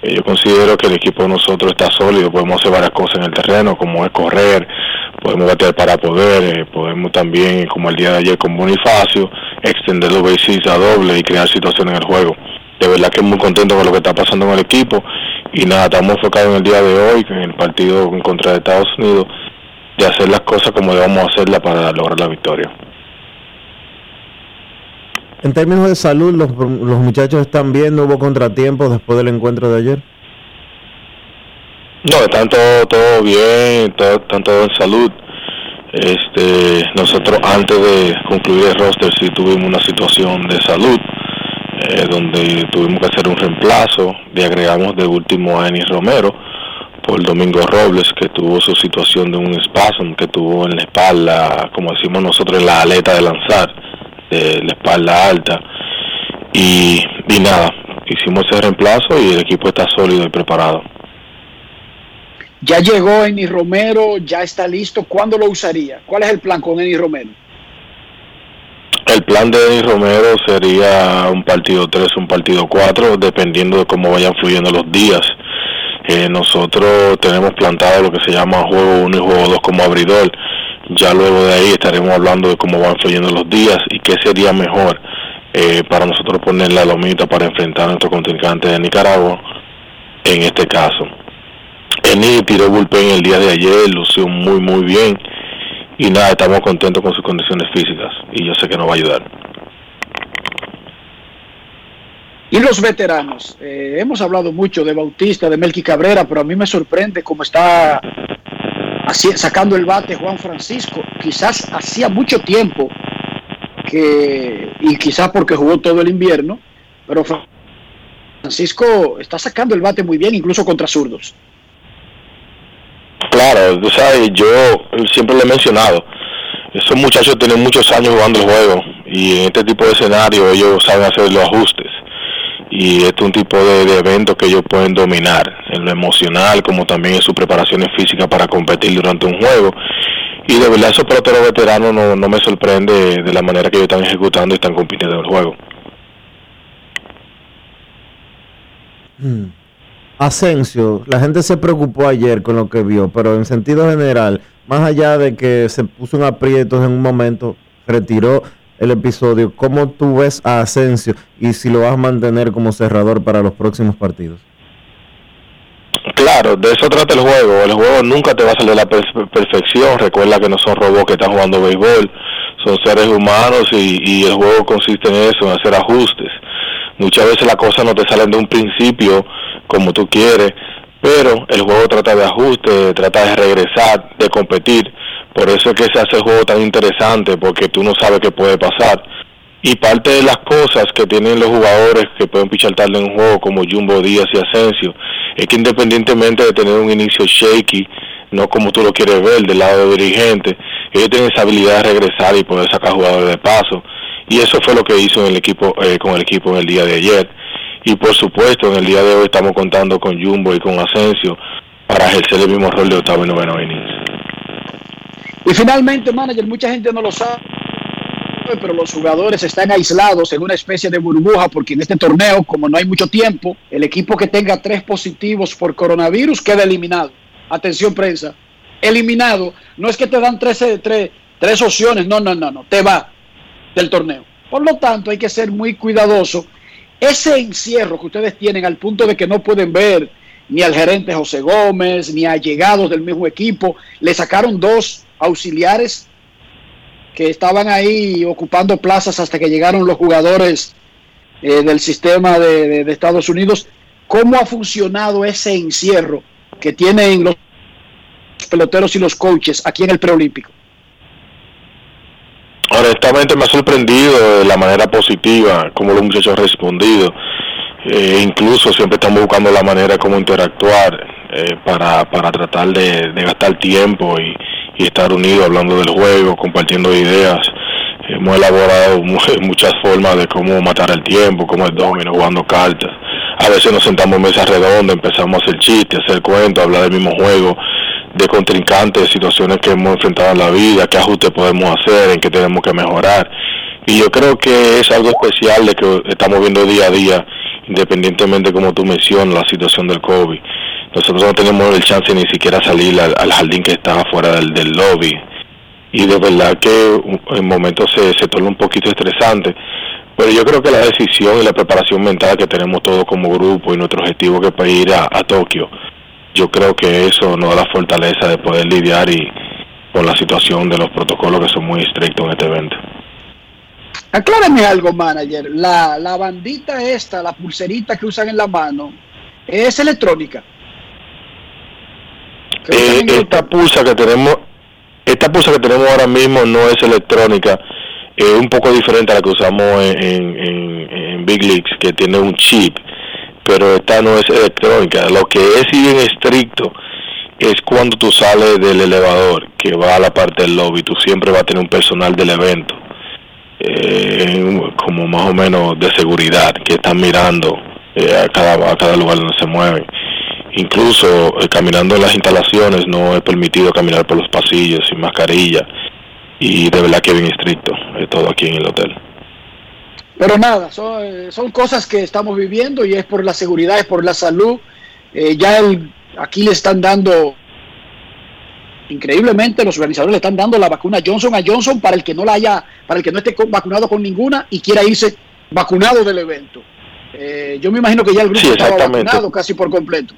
Eh, Yo considero que el equipo de nosotros está sólido, podemos hacer varias cosas en el terreno, como es correr, podemos batear para poder, eh, podemos también, como el día de ayer con Bonifacio, extender los bases a doble y crear situaciones en el juego. De verdad que muy contento con lo que está pasando en el equipo y nada, estamos enfocados en el día de hoy, en el partido en contra de Estados Unidos, de hacer las cosas como debamos hacerlas para lograr la victoria. En términos de salud, los, los muchachos están bien, no hubo contratiempos después del encuentro de ayer. No, están todo, todo bien, todo, están todos en salud. Este, nosotros antes de concluir el roster sí tuvimos una situación de salud eh, donde tuvimos que hacer un reemplazo, le agregamos de último a Enis Romero por Domingo Robles que tuvo su situación de un espasmo que tuvo en la espalda, como decimos nosotros en la aleta de lanzar, de la espalda alta y, y nada, hicimos ese reemplazo y el equipo está sólido y preparado. Ya llegó Eni Romero, ya está listo. ¿Cuándo lo usaría? ¿Cuál es el plan con Eni Romero? El plan de Denis Romero sería un partido 3, un partido 4, dependiendo de cómo vayan fluyendo los días. Eh, nosotros tenemos plantado lo que se llama juego 1 y juego 2 como abridor. Ya luego de ahí estaremos hablando de cómo van fluyendo los días y qué sería mejor eh, para nosotros poner la lomita para enfrentar a nuestro contrincante de Nicaragua en este caso. Eni tiró bullpen el día de ayer, lució muy muy bien y nada, estamos contentos con sus condiciones físicas y yo sé que nos va a ayudar. Y los veteranos, eh, hemos hablado mucho de Bautista, de Melqui Cabrera, pero a mí me sorprende cómo está así, sacando el bate Juan Francisco. Quizás hacía mucho tiempo que, y quizás porque jugó todo el invierno, pero Fra- Francisco está sacando el bate muy bien, incluso contra zurdos. Claro, tú sabes, yo siempre le he mencionado, esos muchachos tienen muchos años jugando el juego y en este tipo de escenario ellos saben hacer los ajustes y este es un tipo de, de evento que ellos pueden dominar. en lo emocional como también en su preparación física para competir durante un juego. Y de verdad esos peloteros veteranos no, no me sorprende de la manera que ellos están ejecutando y están compitiendo en el juego. Hmm. Asensio, la gente se preocupó ayer con lo que vio, pero en sentido general, más allá de que se puso en aprietos en un momento, retiró el episodio, ¿cómo tú ves a Asensio y si lo vas a mantener como cerrador para los próximos partidos? Claro, de eso trata el juego. El juego nunca te va a salir a la per- perfección. Recuerda que no son robots que están jugando béisbol, son seres humanos y, y el juego consiste en eso, en hacer ajustes. Muchas veces las cosas no te salen de un principio como tú quieres, pero el juego trata de ajuste, trata de regresar, de competir. Por eso es que se hace el juego tan interesante, porque tú no sabes qué puede pasar. Y parte de las cosas que tienen los jugadores que pueden pichar tarde en un juego, como Jumbo Díaz y Asensio, es que independientemente de tener un inicio shaky, no como tú lo quieres ver del lado del dirigente, ellos tienen esa habilidad de regresar y poder sacar jugadores de paso. Y eso fue lo que hizo en el equipo, eh, con el equipo en el día de ayer. Y por supuesto, en el día de hoy estamos contando con Jumbo y con Asensio para ejercer el mismo rol de octavo y noveno innings. Y finalmente, manager, mucha gente no lo sabe, pero los jugadores están aislados en una especie de burbuja porque en este torneo, como no hay mucho tiempo, el equipo que tenga tres positivos por coronavirus queda eliminado. Atención prensa, eliminado. No es que te dan tres, eh, tres, tres opciones, no, no, no, no, te va del torneo. Por lo tanto, hay que ser muy cuidadoso. Ese encierro que ustedes tienen al punto de que no pueden ver ni al gerente José Gómez, ni a llegados del mismo equipo, le sacaron dos auxiliares que estaban ahí ocupando plazas hasta que llegaron los jugadores eh, del sistema de, de- Estados Unidos. ¿Cómo ha funcionado ese encierro que tienen los peloteros y los coaches aquí en el preolímpico? Honestamente me ha sorprendido la manera positiva como los muchachos han respondido. Eh, incluso siempre estamos buscando la manera como interactuar eh, para, para tratar de, de gastar tiempo y, y estar unidos hablando del juego, compartiendo ideas. Hemos elaborado mu- muchas formas de cómo matar el tiempo, como el domino, jugando cartas. A veces nos sentamos en mesa redonda, empezamos a hacer chistes, hacer cuentos, hablar del mismo juego, de contrincantes, situaciones que hemos enfrentado en la vida, qué ajustes podemos hacer, en qué tenemos que mejorar. Y yo creo que es algo especial de que estamos viendo día a día, independientemente como tú mencionas, la situación del COVID. Nosotros no tenemos el chance ni siquiera salir al, al jardín que está afuera del, del lobby. Y de verdad que en momentos se, se torna un poquito estresante. Pero yo creo que la decisión y la preparación mental que tenemos todos como grupo y nuestro objetivo que es ir a, a Tokio, yo creo que eso nos da la fortaleza de poder lidiar y con la situación de los protocolos que son muy estrictos en este evento. Aclárame algo, manager. La, la bandita esta, la pulserita que usan en la mano, ¿es electrónica? Eh, esta pulsa que tenemos, esta pulsa que tenemos ahora mismo no es electrónica, es un poco diferente a la que usamos en, en, en- en Big Leagues, que tiene un chip, pero esta no es electrónica. Lo que es bien estricto es cuando tú sales del elevador, que va a la parte del lobby, tú siempre vas a tener un personal del evento, eh, como más o menos de seguridad, que están mirando eh, a, cada, a cada lugar donde se mueven. Incluso eh, caminando en las instalaciones no es permitido caminar por los pasillos sin mascarilla y de verdad que bien estricto eh, todo aquí en el hotel. Pero nada, son, eh, son cosas que estamos viviendo y es por la seguridad, es por la salud. Eh, ya el, aquí le están dando, increíblemente, los organizadores le están dando la vacuna Johnson a Johnson para el que no la haya, para el que no esté vacunado con ninguna y quiera irse vacunado del evento. Eh, yo me imagino que ya el grupo Sí, estaba vacunado casi por completo.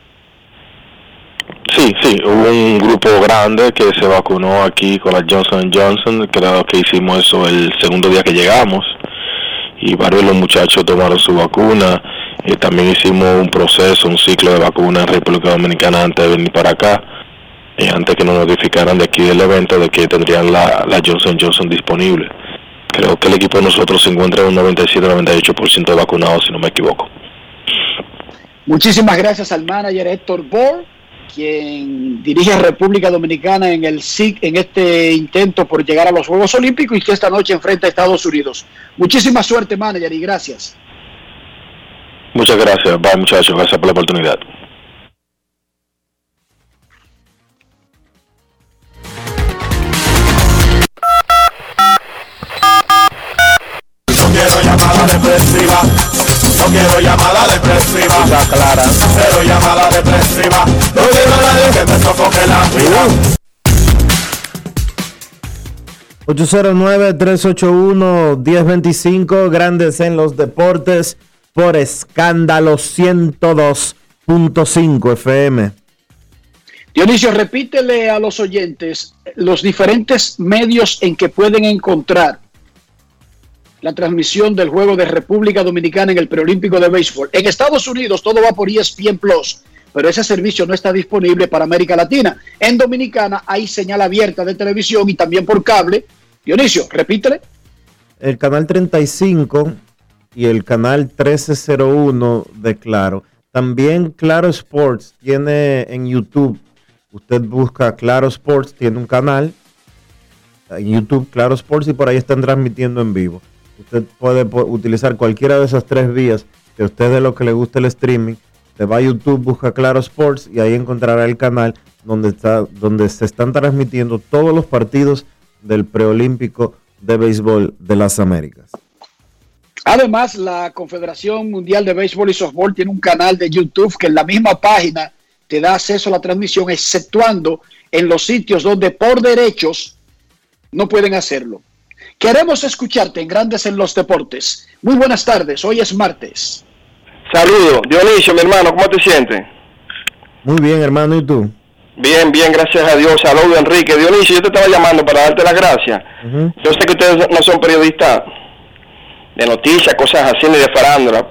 Sí, sí, hubo un grupo grande que se vacunó aquí con la Johnson Johnson, creo que hicimos eso el segundo día que llegamos y varios de los muchachos tomaron su vacuna. Y también hicimos un proceso, un ciclo de vacuna en República Dominicana antes de venir para acá, y antes que nos notificaran de aquí del evento de que tendrían la, la Johnson Johnson disponible. Creo que el equipo de nosotros se encuentra en un 97-98% de vacunados, si no me equivoco. Muchísimas gracias al manager Héctor Bohr, quien dirige a República Dominicana en el SIC en este intento por llegar a los Juegos Olímpicos y que esta noche enfrenta a Estados Unidos. Muchísima suerte, manager, y gracias. Muchas gracias, bye muchachos, gracias por la oportunidad. No quiero llamada depresiva no quiero llamada depresiva. clara. Cero llamada depresiva. No quiero nadie que me sofoque la vida. 809-381-1025, grandes en los deportes, por escándalo 102.5 FM. Dionisio, repítele a los oyentes los diferentes medios en que pueden encontrar la transmisión del juego de República Dominicana en el preolímpico de béisbol. En Estados Unidos todo va por ESPN Plus, pero ese servicio no está disponible para América Latina. En Dominicana hay señal abierta de televisión y también por cable. Dionisio, repítele. El canal 35 y el canal 1301 de Claro. También Claro Sports tiene en YouTube. Usted busca Claro Sports, tiene un canal en YouTube, Claro Sports, y por ahí están transmitiendo en vivo. Usted puede utilizar cualquiera de esas tres vías que usted de lo que le gusta el streaming. Se va a YouTube, busca Claro Sports y ahí encontrará el canal donde, está, donde se están transmitiendo todos los partidos del preolímpico de béisbol de las Américas. Además, la Confederación Mundial de Béisbol y Softball tiene un canal de YouTube que en la misma página te da acceso a la transmisión, exceptuando en los sitios donde por derechos no pueden hacerlo. Queremos escucharte en Grandes en los Deportes. Muy buenas tardes, hoy es martes. Saludos, Dionisio, mi hermano, ¿cómo te sientes? Muy bien, hermano, ¿y tú? Bien, bien, gracias a Dios. Saludos, Enrique. Dionisio, yo te estaba llamando para darte las gracias. Yo sé que ustedes no son periodistas de noticias, cosas así, ni de farándula.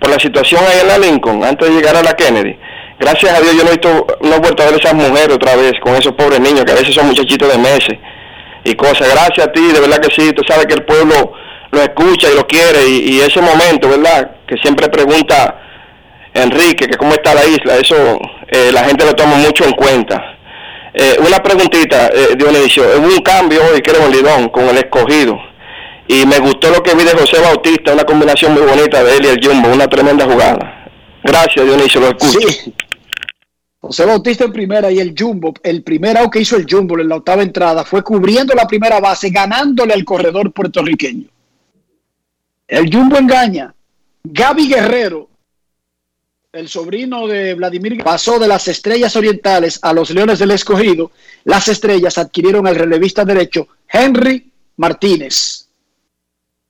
Por la situación ahí en la Lincoln, antes de llegar a la Kennedy. Gracias a Dios yo no he, visto, no he vuelto a ver esas mujeres otra vez, con esos pobres niños, que a veces son muchachitos de meses y cosas. Gracias a ti, de verdad que sí. Tú sabes que el pueblo lo escucha y lo quiere. Y, ese momento, ¿verdad? Que siempre pregunta Enrique, que cómo está la isla, eso eh, la gente lo toma mucho en cuenta. Eh, una preguntita, eh, Dionisio, hubo un cambio hoy, creo, en Lidón, con el escogido. Y me gustó lo que vi de José Bautista, una combinación muy bonita de él y el Jumbo, una tremenda jugada. Gracias, Dionisio, lo escucho. Sí. José Bautista en primera y el Jumbo, el primer out que hizo el Jumbo en la octava entrada fue cubriendo la primera base, ganándole al corredor puertorriqueño. El Jumbo engaña. Gaby Guerrero, el sobrino de Vladimir, pasó de las Estrellas Orientales a los Leones del Escogido. Las Estrellas adquirieron al relevista derecho Henry Martínez.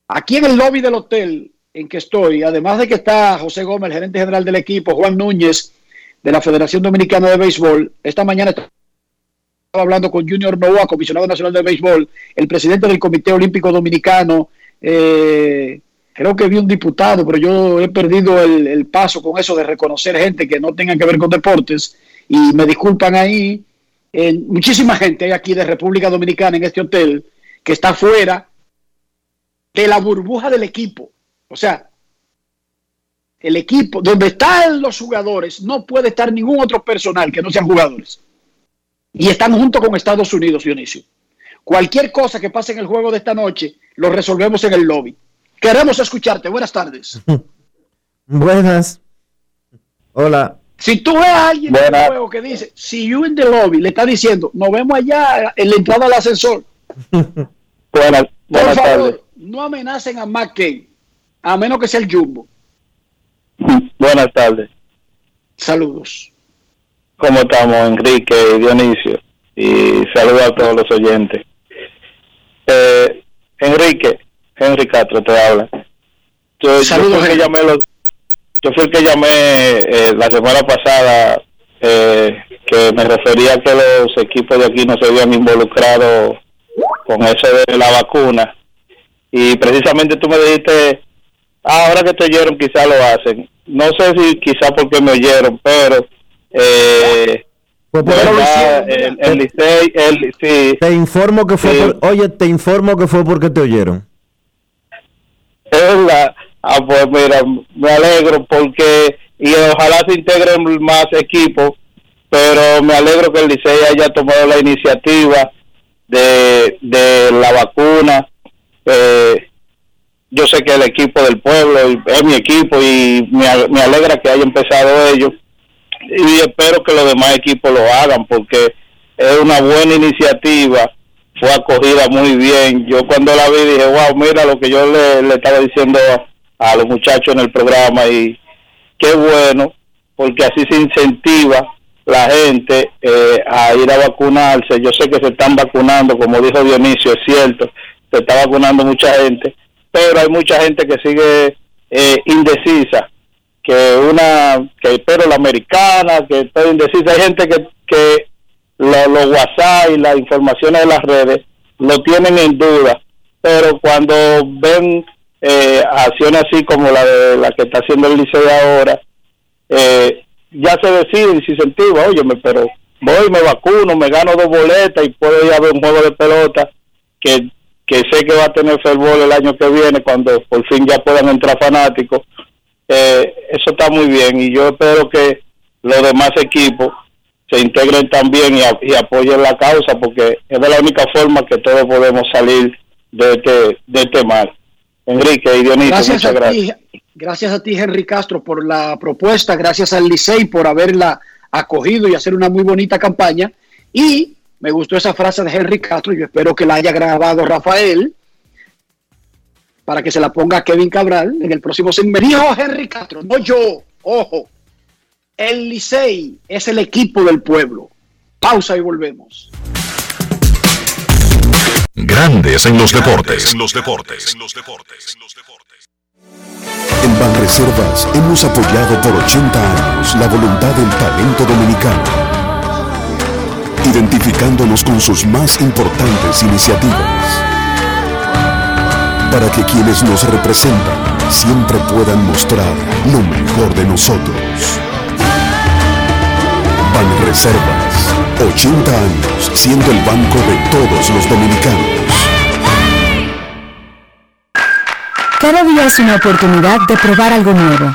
Aquí en el lobby del hotel en que estoy, además de que está José Gómez, el gerente general del equipo, Juan Núñez, de la Federación Dominicana de Béisbol, esta mañana estaba hablando con Junior Novoa, comisionado nacional de béisbol, el presidente del Comité Olímpico Dominicano, eh, creo que vi un diputado, pero yo he perdido el, el, paso con eso de reconocer gente que no tenga que ver con deportes, y me disculpan ahí, eh, muchísima gente hay aquí de República Dominicana en este hotel que está fuera de la burbuja del equipo. O sea, el equipo, donde están los jugadores, no puede estar ningún otro personal que no sean jugadores. Y están junto con Estados Unidos, Dionisio. Cualquier cosa que pase en el juego de esta noche, lo resolvemos en el lobby. Queremos escucharte. Buenas tardes. Buenas. Hola. Si tú ves a alguien en el juego que dice, si you in the lobby, le está diciendo, nos vemos allá en la entrada al ascensor. Buenas, Por buenas favor, tardes. no amenacen a McCain, a menos que sea el Jumbo. Buenas tardes. Saludos. ¿Cómo estamos, Enrique y Dionisio? Y saludos a todos los oyentes. Eh, Enrique, Henry Castro te habla. Yo, yo Saludos, fui el que Henry. llamé los- yo fui el que llamé eh, la semana pasada eh, que me refería a que los equipos de aquí no se habían involucrado con eso de la vacuna. Y precisamente tú me dijiste, "Ah, ahora que te oyeron quizá lo hacen. No sé si quizá porque me oyeron, pero eh, Pues por lo verdad, hicieron, el, el Licey, el, sí, Te informo que fue Sí. por- oye, te informo que fue porque te oyeron. es verdad. Ah, pues mira, me alegro porque, y ojalá se integren más equipos, pero me alegro que el Licey haya tomado la iniciativa de, de la vacuna. Eh, yo sé que el equipo del pueblo es mi equipo y me, alegra que haya empezado ellos y espero que los demás equipos lo hagan porque es una buena iniciativa fue acogida muy bien yo cuando la vi dije wow mira lo que yo le, le estaba diciendo a los muchachos en el programa y qué bueno, porque así se incentiva la gente eh, a ir a vacunarse. Yo sé que se están vacunando, como dijo Dionisio, es cierto, se está vacunando mucha gente, pero hay mucha gente que sigue eh, indecisa, que una, que pero la americana, que está indecisa. Hay gente que, que los WhatsApp y las informaciones de las redes lo tienen en duda, pero cuando ven eh, acciones así como la de la que está haciendo el liceo ahora, eh, ya se deciden se incentiva, óyeme, pero voy, me vacuno, me gano dos boletas y puedo ir a ver un juego de pelota que, que sé que va a tener fervor el año que viene cuando por fin ya puedan entrar fanáticos. Eh, eso está muy bien y yo espero que los demás equipos se integren también y, apoyen la causa porque es de la única forma que todos podemos salir de este, de este mal. Enrique y Dionisio, muchas gracias. Gracias a ti, Henry Castro, por la propuesta. Gracias al Licey por haberla acogido y hacer una muy bonita campaña. Y me gustó esa frase de Henry Castro. Yo espero que la haya grabado Rafael para que se la ponga Kevin Cabral en el próximo segmento. Dijo Henry Castro, no yo. Ojo, el Licey es el equipo del pueblo. Pausa y volvemos. Grandes en los deportes. En los deportes. En los deportes. En Banreservas hemos apoyado por 80 años la voluntad del talento dominicano, identificándonos con sus más importantes iniciativas, para que quienes nos representan siempre puedan mostrar lo mejor de nosotros. Banreservas, 80 años siendo el banco de todos los dominicanos. Cada día es una oportunidad de probar algo nuevo.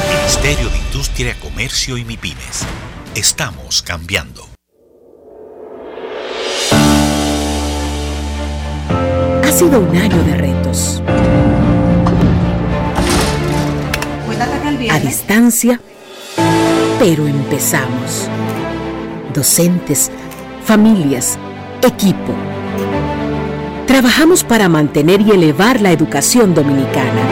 Ministerio de Industria, Comercio y MIPIMES. Estamos cambiando. Ha sido un año de retos. A distancia, pero empezamos. Docentes, familias, equipo. Trabajamos para mantener y elevar la educación dominicana.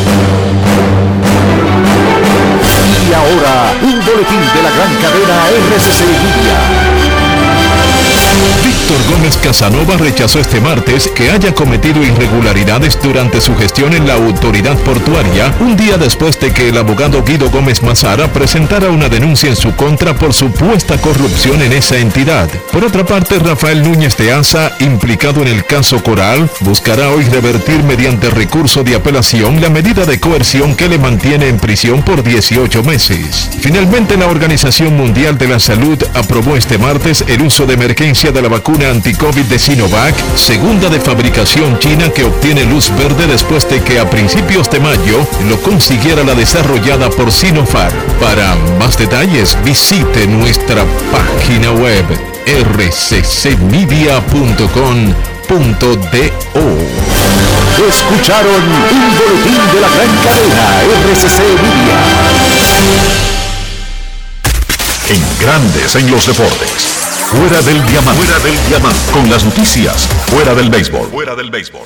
Boletín de la gran cadena RCC Media. Gómez Casanova rechazó este martes que haya cometido irregularidades durante su gestión en la autoridad portuaria, un día después de que el abogado Guido Gómez Mazara presentara una denuncia en su contra por supuesta corrupción en esa entidad. Por otra parte, Rafael Núñez de Asa, implicado en el caso Coral, buscará hoy revertir mediante recurso de apelación la medida de coerción que le mantiene en prisión por 18 meses. Finalmente, la Organización Mundial de la Salud aprobó este martes el uso de emergencia de la vacuna vacuna anti-COVID de Sinovac, segunda de fabricación china que obtiene luz verde después de que a principios de mayo lo consiguiera la desarrollada por Sinopharm. Para más detalles, visite nuestra página web rccmedia.com.do. Escucharon un boletín de la gran cadena RCC Media. En grandes en los deportes. Fuera del diamante. Fuera del diamante. Con las noticias. Fuera del béisbol. Fuera del béisbol.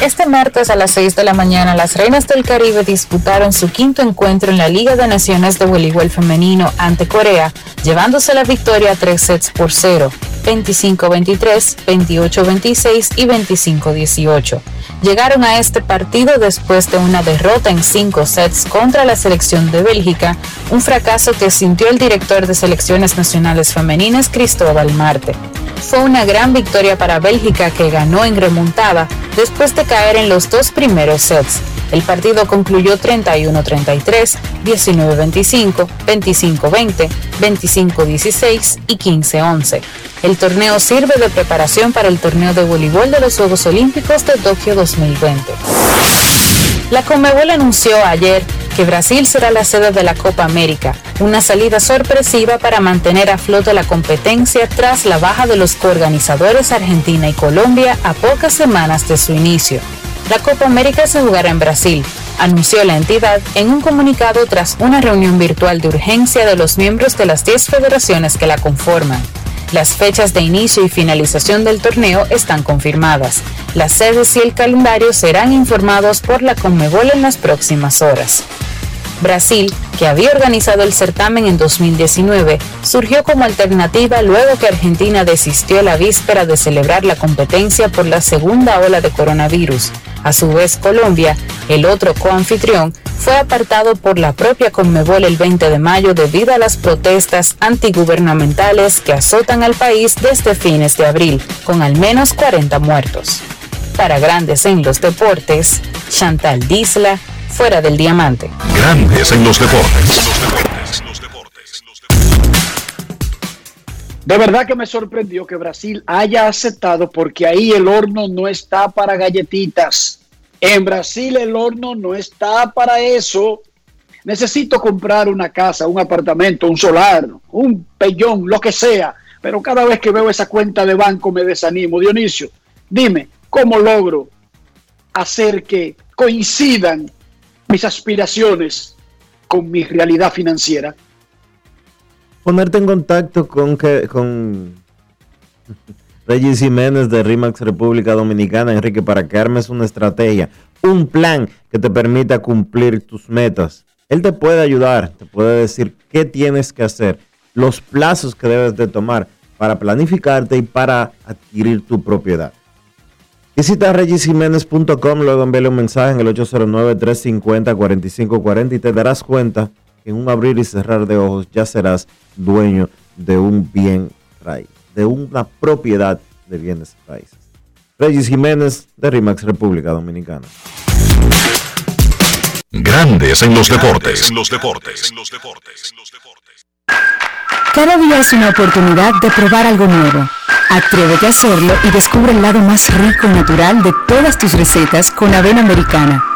Este martes a las 6 de la mañana, las Reinas del Caribe disputaron su quinto encuentro en la Liga de Naciones de Voleibol Femenino ante Corea, llevándose la victoria a tres sets por cero, 25-23, 28-26 y 25-18. Llegaron a este partido después de una derrota en cinco sets contra la selección de Bélgica, un fracaso que sintió el director de selecciones nacionales femeninas Cristóbal Marte. Fue una gran victoria para Bélgica que ganó en remontada después de caer en los dos primeros sets. El partido concluyó 31-33, 19-25, 25-20, 25-16 y 15-11. El torneo sirve de preparación para el torneo de voleibol de los Juegos Olímpicos de Tokio 2020. La Conmebol anunció ayer que Brasil será la sede de la Copa América, una salida sorpresiva para mantener a flote la competencia tras la baja de los coorganizadores Argentina y Colombia a pocas semanas de su inicio. La Copa América se jugará en Brasil, anunció la entidad en un comunicado tras una reunión virtual de urgencia de los miembros de las 10 federaciones que la conforman. Las fechas de inicio y finalización del torneo están confirmadas. Las sedes y el calendario serán informados por la Conmebol en las próximas horas. Brasil, que había organizado el certamen en 2019, surgió como alternativa luego que Argentina desistió la víspera de celebrar la competencia por la segunda ola de coronavirus. A su vez, Colombia, el otro coanfitrión, fue apartado por la propia Conmebol el 20 de mayo debido a las protestas antigubernamentales que azotan al país desde fines de abril, con al menos 40 muertos. Para Grandes en los Deportes, Chantal Disla, fuera del diamante. Grandes en los deportes. De verdad que me sorprendió que Brasil haya aceptado porque ahí el horno no está para galletitas. En Brasil el horno no está para eso. Necesito comprar una casa, un apartamento, un solar, un pellón, lo que sea. Pero cada vez que veo esa cuenta de banco me desanimo. Dionisio, dime, ¿cómo logro hacer que coincidan mis aspiraciones con mi realidad financiera? Ponerte en contacto con, que, con Regis Jiménez de RIMAX República Dominicana, Enrique, para que armes una estrategia, un plan que te permita cumplir tus metas. Él te puede ayudar, te puede decir qué tienes que hacer, los plazos que debes de tomar para planificarte y para adquirir tu propiedad. Visita regisjiménez.com, luego envíale un mensaje en el 809-350-4540 y te darás cuenta en un abrir y cerrar de ojos ya serás dueño de un bien raíz, de una propiedad de bienes raíces. Regis Jiménez de RIMAX República Dominicana. Grandes en los deportes. En los deportes. Cada día es una oportunidad de probar algo nuevo. Atrévete a hacerlo y descubre el lado más rico y natural de todas tus recetas con avena americana.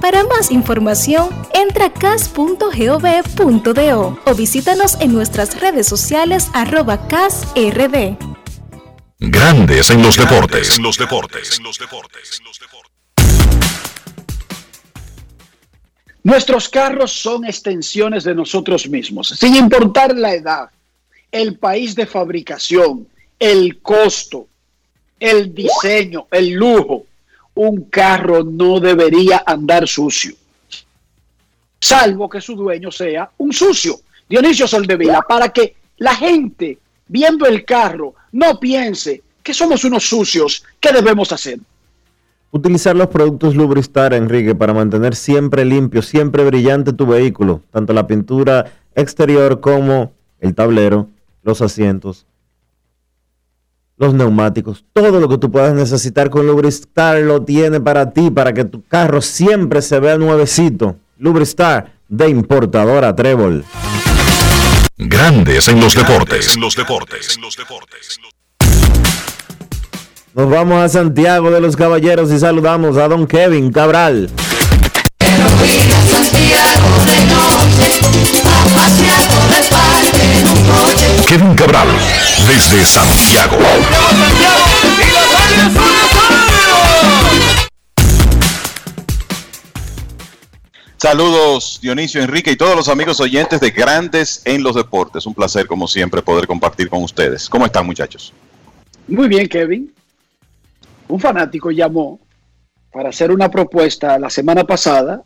Para más información, entra a cas.gov.do o visítanos en nuestras redes sociales arroba casrd. Grandes en los deportes. En los deportes. Nuestros carros son extensiones de nosotros mismos, sin importar la edad, el país de fabricación, el costo, el diseño, el lujo. Un carro no debería andar sucio, salvo que su dueño sea un sucio. Dionisio Soldevila, para que la gente viendo el carro no piense que somos unos sucios, ¿qué debemos hacer? Utilizar los productos Lubristar, Enrique, para mantener siempre limpio, siempre brillante tu vehículo, tanto la pintura exterior como el tablero, los asientos, los neumáticos, todo lo que tú puedas necesitar con Lubristar lo tiene para ti, para que tu carro siempre se vea nuevecito. Lubristar de importadora Trébol. Grandes en los deportes. En los deportes. Nos vamos a Santiago de los Caballeros y saludamos a don Kevin Cabral. Kevin Cabral, desde Santiago. Saludos Dionisio, Enrique y todos los amigos oyentes de Grandes en los Deportes. Un placer, como siempre, poder compartir con ustedes. ¿Cómo están, muchachos? Muy bien, Kevin. Un fanático llamó para hacer una propuesta la semana pasada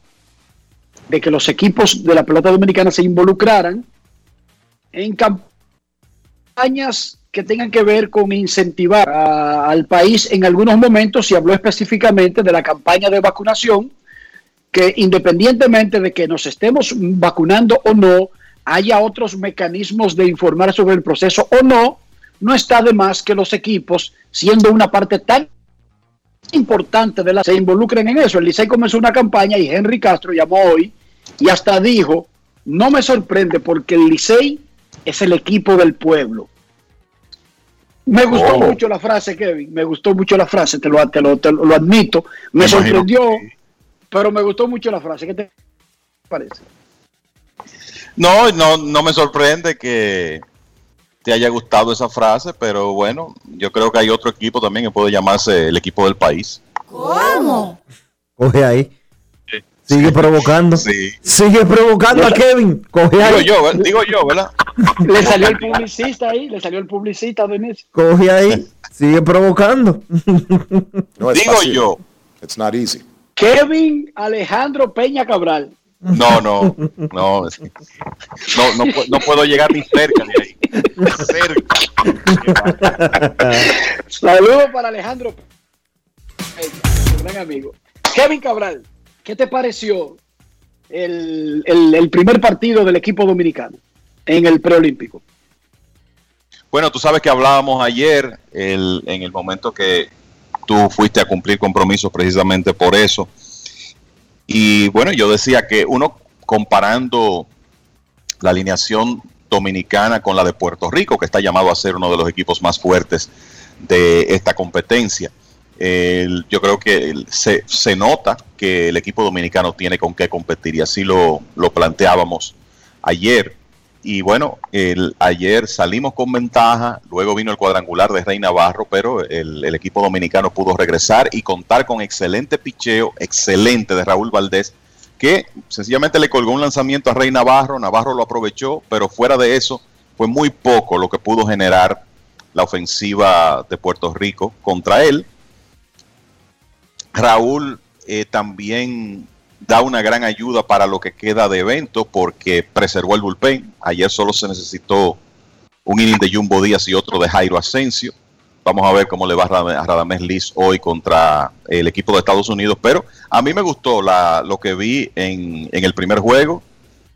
de que los equipos de la pelota dominicana se involucraran en campañas que tengan que ver con incentivar al país en algunos momentos y habló específicamente de la campaña de vacunación que independientemente de que nos estemos vacunando o no, haya otros mecanismos de informar sobre el proceso o no, no está de más que los equipos, siendo una parte tan importante de la se involucren en eso. El Licey comenzó una campaña y Henry Castro llamó hoy y hasta dijo, no me sorprende porque el Licey es el equipo del pueblo. Me gustó Oh. mucho la frase, Kevin, me gustó mucho la frase, te lo, te lo, te lo admito. Me Me imagino sorprendió, pero me gustó mucho la frase. ¿Qué te parece? No, no, no me sorprende que te haya gustado esa frase, pero bueno, yo creo que hay otro equipo también que puede llamarse el equipo del país. ¿Cómo? Coge ahí. Sigue provocando. Sigue provocando a Kevin. Coge Digo ahí. yo, ¿ver- digo yo, ¿verdad? Le salió el publicista ahí, le salió el publicista de. Coge ahí. Sigue provocando. Digo yo. It's not easy. Kevin Alejandro Peña Cabral. No, no, no, no, no, no puedo llegar ni cerca de ahí. Saludos para Alejandro gran amigo. Kevin Cabral, ¿qué te pareció el, el- el primer partido del equipo dominicano en el preolímpico? Bueno, tú sabes que hablábamos ayer el- en el momento que tú fuiste a cumplir compromisos precisamente por eso. Y bueno, yo decía que uno comparando la alineación dominicana con la de Puerto Rico, que está llamado a ser uno de los equipos más fuertes de esta competencia, yo creo que se, se nota que el equipo dominicano tiene con qué competir y así lo, lo planteábamos ayer. Y bueno, el, ayer salimos con ventaja, luego vino el cuadrangular de Rey Navarro, pero el, equipo dominicano pudo regresar y contar con excelente picheo, excelente de Raúl Valdés, que sencillamente le colgó un lanzamiento a Rey Navarro, Navarro lo aprovechó, pero fuera de eso fue muy poco lo que pudo generar la ofensiva de Puerto Rico contra él. Raúl eh, también da una gran ayuda para lo que queda de evento porque preservó el bullpen. Ayer solo se necesitó un inning de Jumbo Díaz y otro de Jairo Asensio. Vamos a ver cómo le va a Radam- a Radamés Liz hoy contra el equipo de Estados Unidos. Pero a mí me gustó la- lo que vi en, el primer juego.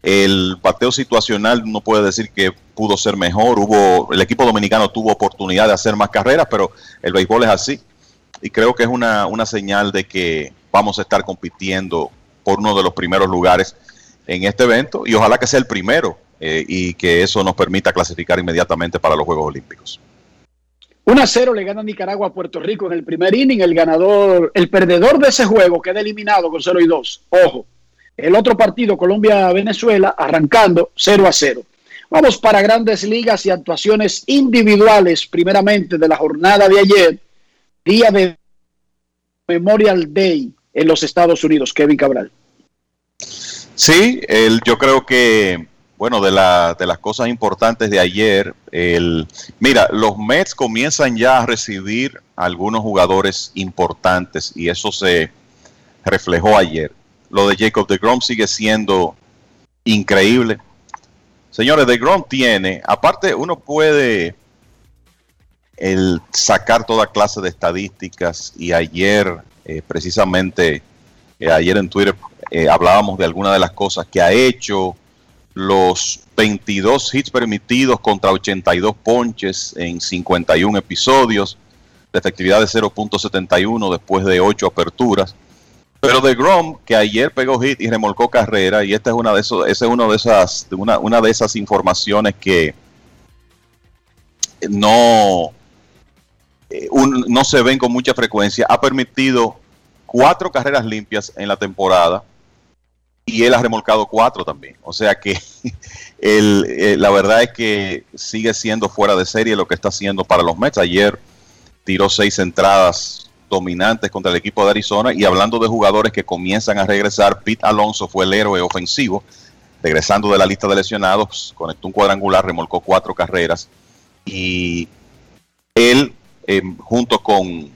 El bateo situacional no puede decir que pudo ser mejor. Hubo, el equipo dominicano tuvo oportunidad de hacer más carreras, pero el béisbol es así. Y creo que es una señal de que vamos a estar compitiendo por uno de los primeros lugares. en este evento y ojalá que sea el primero eh, y que eso nos permita clasificar inmediatamente para los Juegos Olímpicos. 1 a 0 le gana Nicaragua a Puerto Rico en el primer inning. El ganador, el perdedor de ese juego queda eliminado con 0 y 2. Ojo, el otro partido, Colombia-Venezuela, arrancando 0 a 0. Vamos para grandes ligas y actuaciones individuales, primeramente de la jornada de ayer, día de Memorial Day en los Estados Unidos, Kevin Cabral. Sí, yo creo que, bueno, de, la, de las cosas importantes de ayer, el, mira, los Mets comienzan ya a recibir algunos jugadores importantes y eso se reflejó ayer. Lo de Jacob de Grom sigue siendo increíble. Señores, de Grom tiene, aparte uno puede el sacar toda clase de estadísticas y ayer eh, precisamente eh, ayer en Twitter eh, hablábamos de algunas de las cosas que ha hecho. Los 22 hits permitidos contra 82 ponches en 51 episodios. De efectividad de 0.71 después de 8 aperturas. Pero de Grom, que ayer pegó hit y remolcó carrera, y esta es una de esos, es una de esas, una de esas informaciones que no, eh, no se ven con mucha frecuencia. Ha permitido cuatro carreras limpias en la temporada y él ha remolcado cuatro también. O sea que eh, la verdad es que sigue siendo fuera de serie lo que está haciendo para los Mets. Ayer tiró seis entradas dominantes contra el equipo de Arizona. Y hablando de jugadores que comienzan a regresar, Pete Alonso fue el héroe ofensivo, regresando de la lista de lesionados, conectó un cuadrangular, remolcó cuatro carreras. Y él, eh, junto con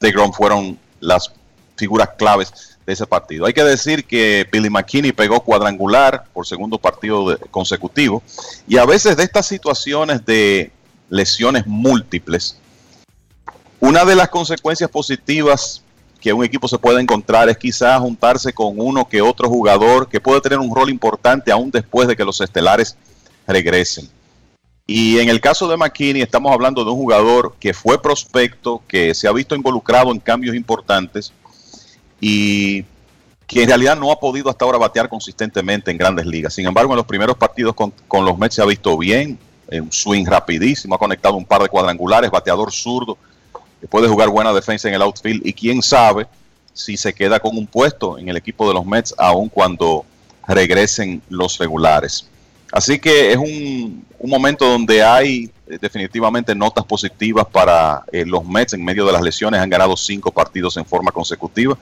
DeGrom, fueron las figuras claves de ese partido. Hay que decir que Billy McKinney pegó cuadrangular por segundo partido consecutivo. Y a veces de estas situaciones de lesiones múltiples, una de las consecuencias positivas que un equipo se puede encontrar es quizás juntarse con uno que otro jugador que puede tener un rol importante aún después de que los estelares regresen. Y en el caso de McKinney estamos hablando de un jugador que fue prospecto, que se ha visto involucrado en cambios importantes y que en realidad no ha podido hasta ahora batear consistentemente en grandes ligas. Sin embargo, en los primeros partidos con, con los Mets se ha visto bien, un swing rapidísimo, ha conectado un par de cuadrangulares, bateador zurdo, puede jugar buena defensa en el outfield y quién sabe si se queda con un puesto en el equipo de los Mets aun cuando regresen los regulares. Así que es un, momento donde hay eh, definitivamente notas positivas para eh, los Mets en medio de las lesiones. Han ganado cinco partidos en forma consecutiva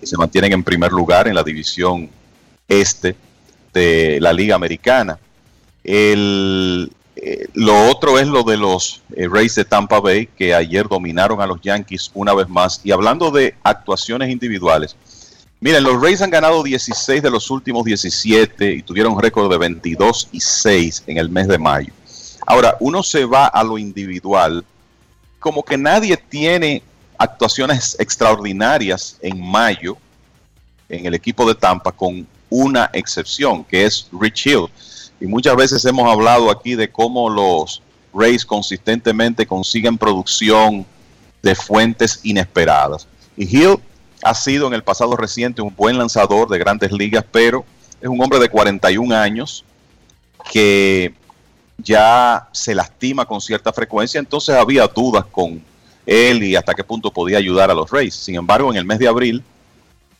y se mantienen en primer lugar en la división este de la Liga Americana. Eh, lo otro es lo de los Rays de Tampa Bay, que ayer dominaron a los Yankees una vez más. Y hablando de actuaciones individuales, miren, los Rays han ganado 16 de los últimos 17 y tuvieron un récord de 22 y 6 en el mes de mayo. Ahora, uno se va a lo individual, como que nadie tiene actuaciones extraordinarias en mayo en el equipo de Tampa, con una excepción, que es Rich Hill y muchas veces hemos hablado aquí de cómo los Rays consistentemente consiguen producción de fuentes inesperadas. Y Hill ha sido en el pasado reciente un buen lanzador de grandes ligas, pero es un hombre de 41 años que ya se lastima con cierta frecuencia, entonces había dudas con él y hasta qué punto podía ayudar a los Rays. Sin embargo, en el mes de abril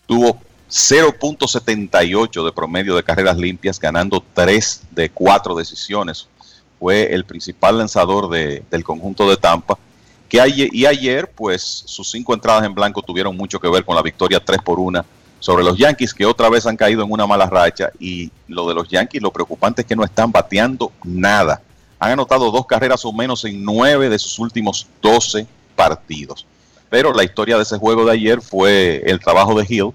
tuvo 0.78 de promedio de carreras limpias, ganando 3 de 4 decisiones. Fue el principal lanzador del conjunto de Tampa. Que ayer, y ayer, pues, sus cinco entradas en blanco tuvieron mucho que ver con la victoria 3 por 1 sobre los Yankees, que otra vez han caído en una mala racha. Y lo de los Yankees, lo preocupante es que no están bateando nada. Han anotado dos carreras o menos en nueve de sus últimos 12 partidos. Pero la historia de ese juego de ayer fue el trabajo de Hill,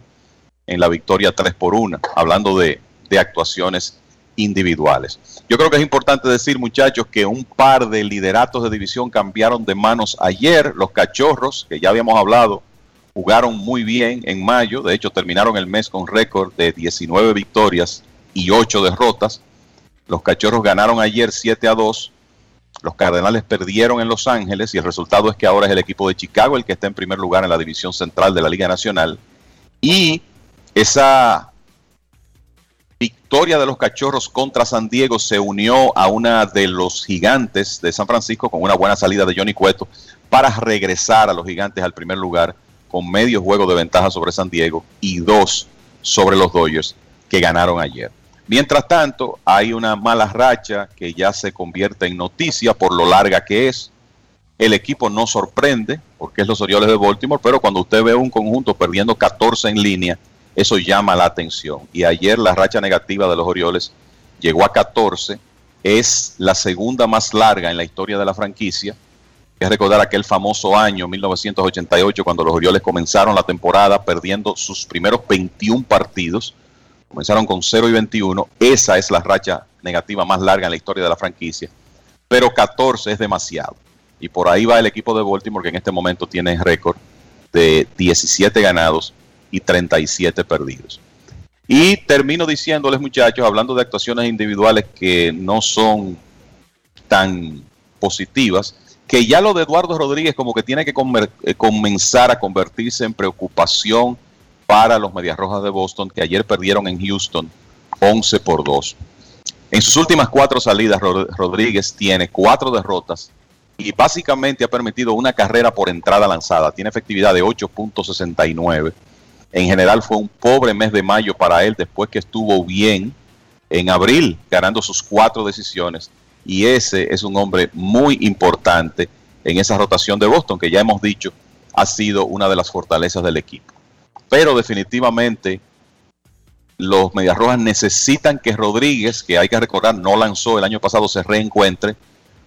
en la victoria 3 por 1, hablando de, de actuaciones individuales. Yo creo que es importante decir, muchachos, que un par de lideratos de división cambiaron de manos ayer. Los cachorros, que ya habíamos hablado, jugaron muy bien en mayo. De hecho, terminaron el mes con récord de 19 victorias y 8 derrotas. Los cachorros ganaron ayer 7 a 2. Los Cardenales perdieron en Los Ángeles y el resultado es que ahora es el equipo de Chicago el que está en primer lugar en la división central de la Liga Nacional. Y esa victoria de los Cachorros contra San Diego se unió a una de los gigantes de San Francisco con una buena salida de Johnny Cueto para regresar a los gigantes al primer lugar con medio juego de ventaja sobre San Diego y dos sobre los Dodgers que ganaron ayer. Mientras tanto, hay una mala racha que ya se convierte en noticia por lo larga que es. El equipo no sorprende, porque es los Orioles de Baltimore, pero cuando usted ve un conjunto perdiendo 14 en línea, eso llama la atención. Y ayer la racha negativa de los Orioles llegó a 14, es la segunda más larga en la historia de la franquicia. Que recordar aquel famoso año, 1988, cuando los Orioles comenzaron la temporada perdiendo sus primeros 21 partidos. Comenzaron con 0 y 21. Esa es la racha negativa más larga en la historia de la franquicia. Pero 14 es demasiado. Y por ahí va el equipo de Baltimore, que en este momento tiene récord de 17 ganados y 37 perdidos. Y termino diciéndoles, muchachos, hablando de actuaciones individuales que no son tan positivas, que ya lo de Eduardo Rodríguez como que tiene que eh, comenzar a convertirse en preocupación para los Medias Rojas de Boston, que ayer perdieron en Houston 11 por 2. En sus últimas cuatro salidas, Rodríguez tiene cuatro derrotas y básicamente ha permitido una carrera por entrada lanzada. Tiene efectividad de 8.69 en general fue un pobre mes de mayo para él después que estuvo bien en abril, ganando sus cuatro decisiones. Y ese es un hombre muy importante en esa rotación de Boston, que ya hemos dicho ha sido una de las fortalezas del equipo. Pero definitivamente los Medias Rojas necesitan que Rodríguez, que hay que recordar no lanzó el año pasado, se reencuentre,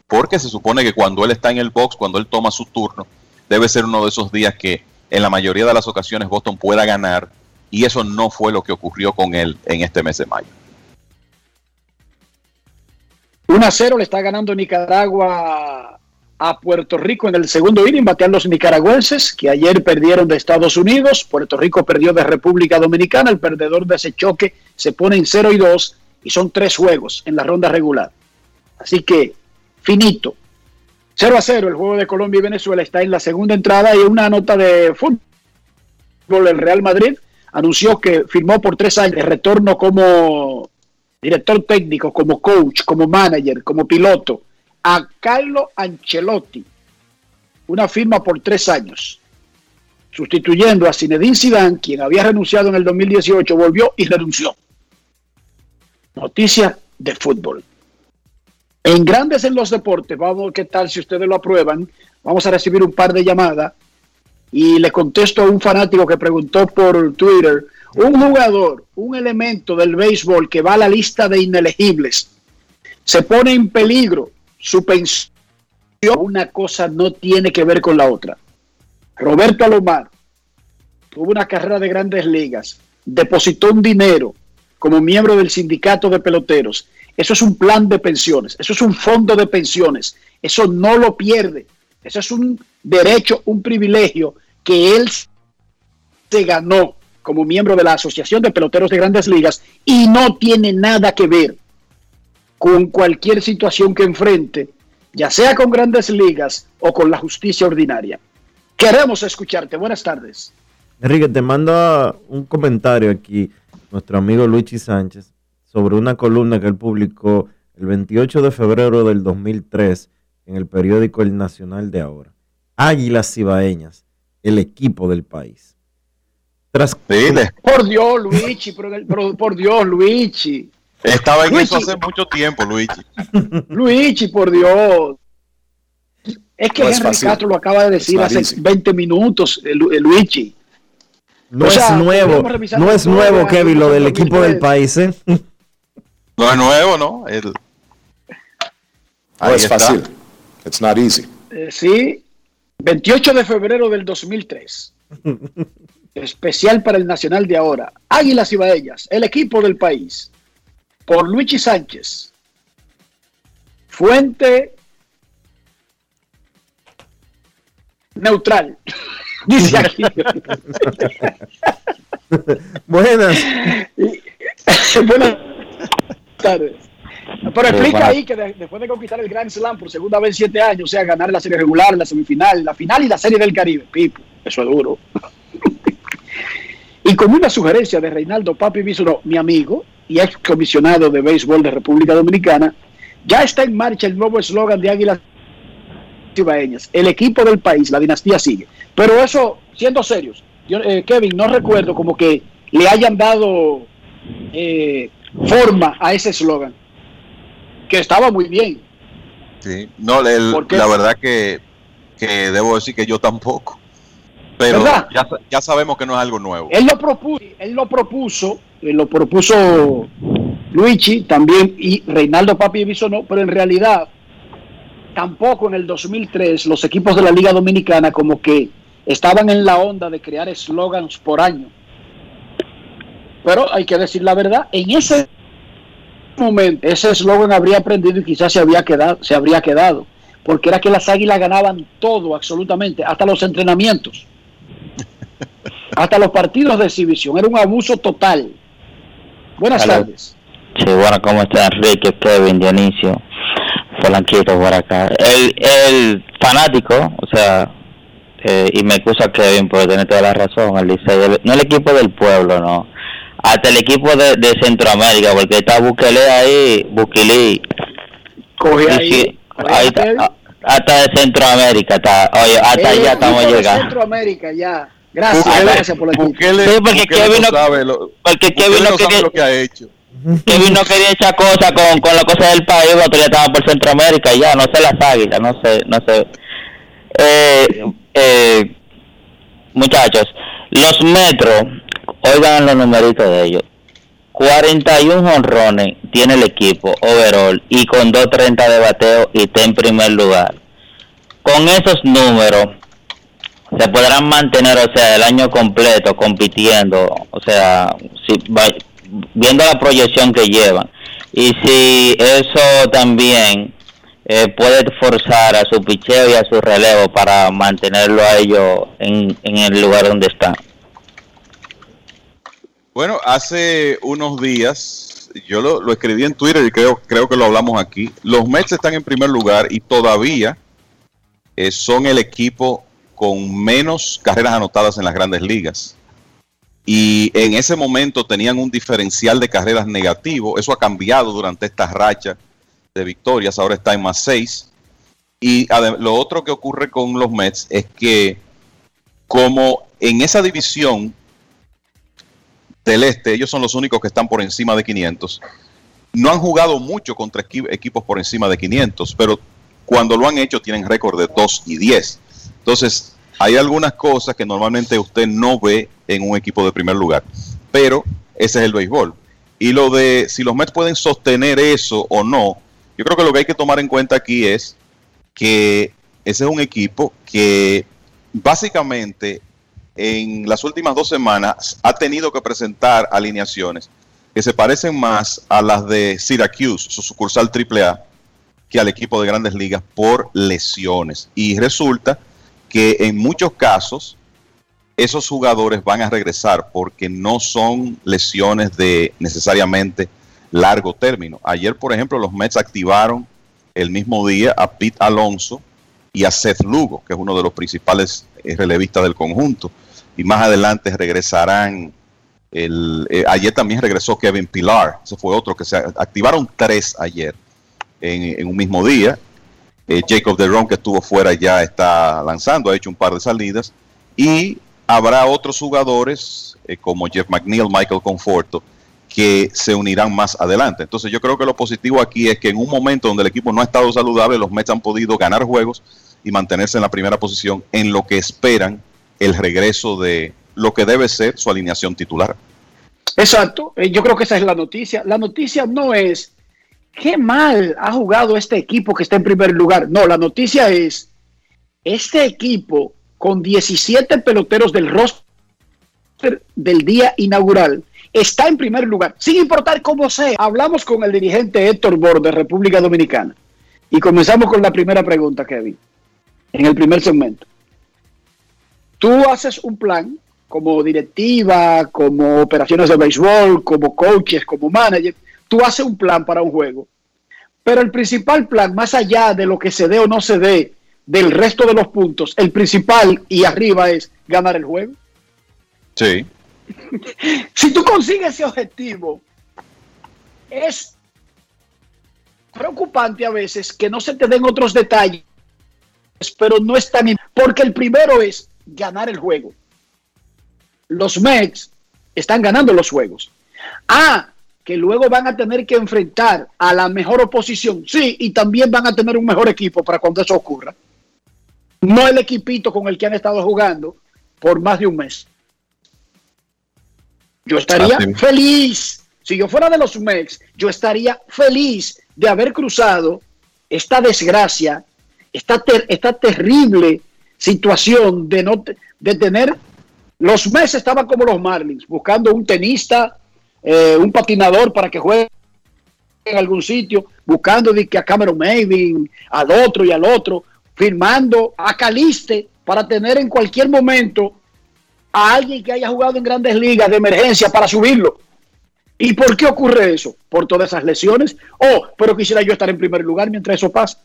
porque se supone que cuando él está en el box, cuando él toma su turno, debe ser uno de esos días que en la mayoría de las ocasiones Boston pueda ganar y eso no fue lo que ocurrió con él en este mes de mayo. 1 a 0 le está ganando Nicaragua a Puerto Rico en el segundo inning, batean los nicaragüenses que ayer perdieron de Estados Unidos, Puerto Rico perdió de República Dominicana, el perdedor de ese choque se pone en 0 y 2 y son tres juegos en la ronda regular. Así que finito, 0 a 0, el juego de Colombia y Venezuela está en la segunda entrada y una nota de fútbol. El Real Madrid anunció que firmó por tres años de retorno como director técnico, como coach, como manager, como piloto a Carlo Ancelotti. Una firma por tres años, sustituyendo a Zinedine Zidane, quien había renunciado en el 2018, volvió y renunció. Noticia de fútbol. En Grandes en los Deportes, vamos, ¿qué tal si ustedes lo aprueban? Vamos a recibir un par de llamadas y le contesto a un fanático que preguntó por Twitter, un jugador, un elemento del béisbol que va a la lista de inelegibles, se pone en peligro su pensión, una cosa no tiene que ver con la otra. Roberto Alomar tuvo una carrera de grandes ligas, depositó un dinero como miembro del sindicato de peloteros eso es un plan de pensiones, eso es un fondo de pensiones, eso no lo pierde, eso es un derecho, un privilegio que él se ganó como miembro de la Asociación de Peloteros de Grandes Ligas y no tiene nada que ver con cualquier situación que enfrente, ya sea con Grandes Ligas o con la justicia ordinaria. Queremos escucharte. Buenas tardes. Enrique, te mando un comentario aquí, nuestro amigo Luigi Sánchez sobre una columna que él publicó el 28 de febrero del 2003 en el periódico El Nacional de ahora. Águilas Cibaeñas, el equipo del país. Tras... Por Dios, Luigi, por, por Dios, Luigi. Estaba en eso hace mucho tiempo, Luigi. Luigi, por Dios. Es que Henry Castro lo acaba de decir hace 20 minutos, eh, eh, Luigi. No es nuevo, no es nuevo, Kevin, lo del equipo del país, ¿eh? No es nuevo, ¿no? El... No es fácil. It's not easy. Eh, sí, 28 de febrero del 2003. Especial para el Nacional de ahora. Águilas y Baellas, el equipo del país. Por Luigi Sánchez. Fuente neutral. Dice aquí. Buenas. Buenas tardes. Pero explica ahí que después de conquistar el Grand Slam por segunda vez en siete años, o sea, ganar la serie regular, la semifinal, la final y la serie del Caribe, Pipo, eso es duro. y con una sugerencia de Reinaldo Papi Bisuno, mi amigo, y ex comisionado de béisbol de República Dominicana, ya está en marcha el nuevo eslogan de Águilas Cibaeñas. El equipo del país, la dinastía sigue. Pero eso, siendo serios, yo, eh, Kevin, no recuerdo como que le hayan dado eh, forma a ese eslogan, que estaba muy bien. Sí, no, el, la verdad que, que debo decir que yo tampoco. Pero ya, ya, sabemos que no es algo nuevo. Él lo propuso, él lo propuso, él lo propuso Luigi también y Reinaldo Papi no, pero en realidad tampoco en el 2003 los equipos de la Liga Dominicana como que estaban en la onda de crear eslogans por año. Pero hay que decir la verdad, en ese momento ese eslogan habría aprendido y quizás se, había quedado, se habría quedado, porque era que las águilas ganaban todo, absolutamente, hasta los entrenamientos, hasta los partidos de exhibición, era un abuso total. Buenas tardes. Sí, bueno, ¿cómo está Enrique, Kevin, Dionisio? Polanquito por acá. El, el fanático, o sea, eh, y me excusa Kevin por tener toda la razón, el dice, no el equipo del pueblo, no. Hasta el equipo de, de Centroamérica, porque está Bukele ahí, Bukele. Coge ahí. ahí está, hasta de Centroamérica está, oye, hasta allá estamos llegando. Centroamérica ya. Gracias, gracias por la Bukele, sí, porque Kevin no, sabe lo, porque Kevin no, sabe lo que ha hecho. Kevin no quería echar cosas con, con la cosa del país, pero ya estaba por Centroamérica y ya, no sé las águilas, no sé, no sé. Eh, eh, muchachos, los metros, oigan los numeritos de ellos. 41 honrones tiene el equipo overall y con 2.30 de bateo y está en primer lugar. Con esos números se podrán mantener, o sea, el año completo compitiendo, o sea, si viendo la proyección que llevan. Y si eso también eh, puede forzar a su picheo y a su relevo para mantenerlo a ellos en, en el lugar donde están. Bueno, hace unos días yo lo, escribí en Twitter y creo, creo que lo hablamos aquí. Los Mets están en primer lugar y todavía eh, son el equipo con menos carreras anotadas en las grandes ligas y en ese momento tenían un diferencial de carreras negativo. Eso ha cambiado durante esta racha de victorias, ahora está en más seis. Y lo otro que ocurre con los Mets es que como en esa división del este, ellos son los únicos que están por encima de 500, no han jugado mucho contra equipos por encima de 500, pero cuando lo han hecho tienen récord de 2 y 10. Entonces, hay algunas cosas que normalmente usted no ve en un equipo de primer lugar, pero ese es el béisbol. Y lo de si los Mets pueden sostener eso o no, yo creo que lo que hay que tomar en cuenta aquí es que ese es un equipo que básicamente en las últimas dos semanas ha tenido que presentar alineaciones que se parecen más a las de Syracuse, su sucursal AAA, que al equipo de grandes ligas por lesiones. Y resulta que en muchos casos esos jugadores van a regresar porque no son lesiones de necesariamente largo término. Ayer, por ejemplo, los Mets activaron el mismo día a Pete Alonso y a Seth Lugo, que es uno de los principales eh, relevistas del conjunto. Y más adelante regresarán. El, eh, ayer también regresó Kevin Pilar, ese fue otro que se activaron tres ayer en, en un mismo día. Eh, Jacob DeRon, que estuvo fuera, ya está lanzando, ha hecho un par de salidas. Y habrá otros jugadores eh, como Jeff McNeil, Michael Conforto, que se unirán más adelante. Entonces yo creo que lo positivo aquí es que en un momento donde el equipo no ha estado saludable, los Mets han podido ganar juegos y mantenerse en la primera posición en lo que esperan el regreso de lo que debe ser su alineación titular. Exacto, eh, yo creo que esa es la noticia. La noticia no es qué mal ha jugado este equipo que está en primer lugar. No, la noticia es, este equipo con 17 peloteros del roster del día inaugural está en primer lugar, sin importar cómo sea. Hablamos con el dirigente Héctor Bor de República Dominicana y comenzamos con la primera pregunta, Kevin, en el primer segmento. Tú haces un plan como directiva, como operaciones de béisbol, como coaches, como manager, tú haces un plan para un juego. Pero el principal plan, más allá de lo que se dé o no se dé del resto de los puntos, el principal y arriba es ganar el juego. Sí. si tú consigues ese objetivo, es preocupante a veces que no se te den otros detalles, pero no es tan... Porque el primero es ganar el juego. Los Mex están ganando los juegos. Ah, que luego van a tener que enfrentar a la mejor oposición. Sí, y también van a tener un mejor equipo para cuando eso ocurra. No el equipito con el que han estado jugando por más de un mes. Yo estaría feliz. Si yo fuera de los Mex, yo estaría feliz de haber cruzado esta desgracia, esta, esta terrible situación de no de tener los Mex estaban como los Marlins, buscando un tenista, eh, un patinador para que juegue en algún sitio, buscando de a Cameron Maven, al otro y al otro, firmando a Caliste para tener en cualquier momento a alguien que haya jugado en grandes ligas de emergencia para subirlo. ¿Y por qué ocurre eso? Por todas esas lesiones. Oh, pero quisiera yo estar en primer lugar mientras eso pasa.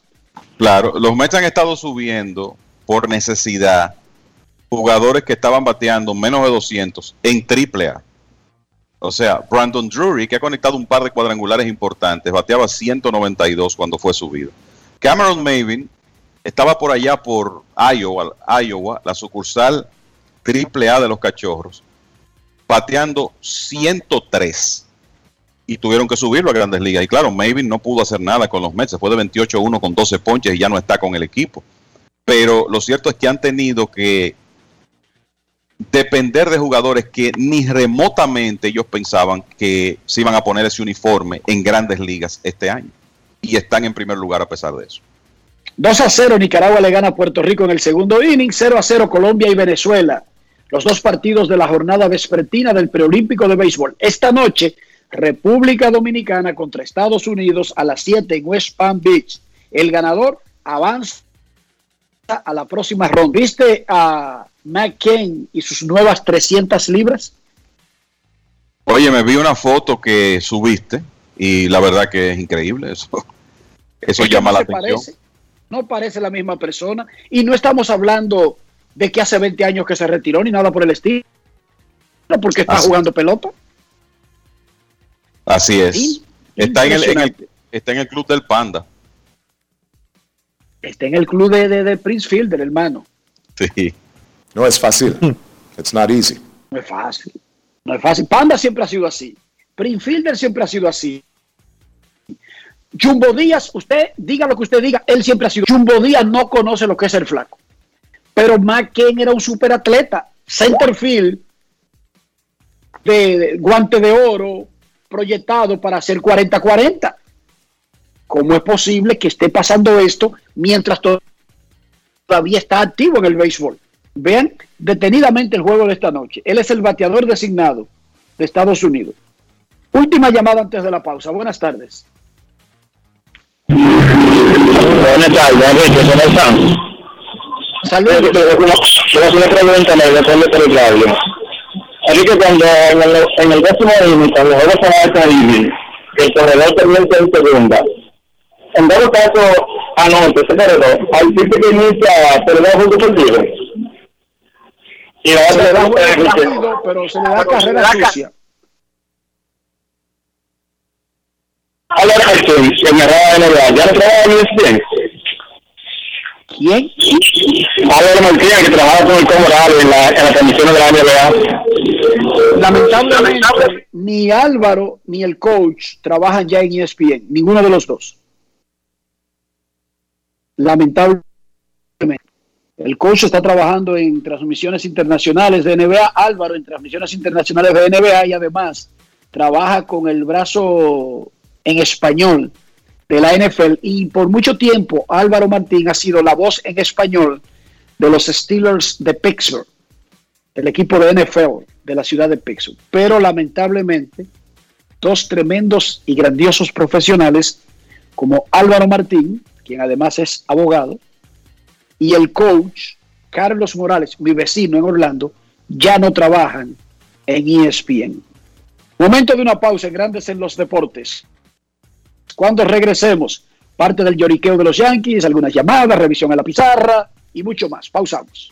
Claro, los Mets han estado subiendo por necesidad jugadores que estaban bateando menos de 200 en triple A. O sea, Brandon Drury, que ha conectado un par de cuadrangulares importantes, bateaba 192 cuando fue subido. Cameron Maven estaba por allá por Iowa, Iowa la sucursal triple A de los cachorros, bateando 103 y tuvieron que subirlo a Grandes Ligas. Y claro, Maven no pudo hacer nada con los Mets, fue de 28-1 con 12 ponches y ya no está con el equipo. Pero lo cierto es que han tenido que depender de jugadores que ni remotamente ellos pensaban que se iban a poner ese uniforme en grandes ligas este año. Y están en primer lugar a pesar de eso. 2 a 0 Nicaragua le gana a Puerto Rico en el segundo inning, 0 a 0 Colombia y Venezuela los dos partidos de la jornada vespertina del preolímpico de béisbol. Esta noche, República Dominicana contra Estados Unidos a las 7 en West Palm Beach. El ganador avanza a la próxima ronda. ¿Viste a McCain y sus nuevas 300 libras? Oye, me vi una foto que subiste y la verdad que es increíble eso. Eso llama la atención. Parece, no parece la misma persona y no estamos hablando de que hace 20 años que se retiró ni nada por el estilo, porque está jugando pelota. Así es. está, en el, está en el club del Panda. Está en el club de, de, Prince Fielder, hermano. Sí. No es fácil. It's not easy. No es fácil. No es fácil. Panda siempre ha sido así. Prince Fielder siempre ha sido así. Jumbo Díaz, usted diga lo que usted diga, él siempre ha sido. Jumbo Díaz no conoce lo que es el flaco. Pero McKen era un superatleta, centerfield, de, guante de oro, proyectado para hacer 40-40. ¿Cómo es posible que esté pasando esto mientras todavía está activo en el béisbol? Vean detenidamente el juego de esta noche. Él es el bateador designado de Estados Unidos. Última llamada antes de la pausa. Buenas tardes. Buenas tardes, Enrique. ¿Cómo están? Saludos. Quiero una pregunta, me depende por el radio. Así que cuando en el, en el décimo el juego se va a el corredor termina en segunda, en dado caso, anoche, ese corredor, hay tipo que inicia perder junto contigo. Y la otra da rápido, pero se le da carrera sucia. Ahora, en la NBA, ¿ya no trabaja en ESPN? ¿Quién? Álvaro Martínez, que trabaja con el Comoral en la, en la transmisión de la NBA. Lamentablemente, ni Álvaro ni el coach trabajan ya en ESPN, ninguno de los dos. Lamentablemente. El coach está trabajando en transmisiones internacionales de NBA, Álvaro en transmisiones internacionales de NBA y además trabaja con el brazo en español de la NFL y por mucho tiempo Álvaro Martín ha sido la voz en español de los Steelers de Pittsburgh, el equipo de NFL de la ciudad de Pittsburgh. Pero lamentablemente, dos tremendos y grandiosos profesionales como Álvaro Martín, quien además es abogado, y el coach Carlos Morales, mi vecino en Orlando, ya no trabajan en ESPN. Momento de una pausa en Grandes en los Deportes. Cuando regresemos, parte del lloriqueo de los Yankees, algunas llamadas, revisión a la pizarra y mucho más. Pausamos.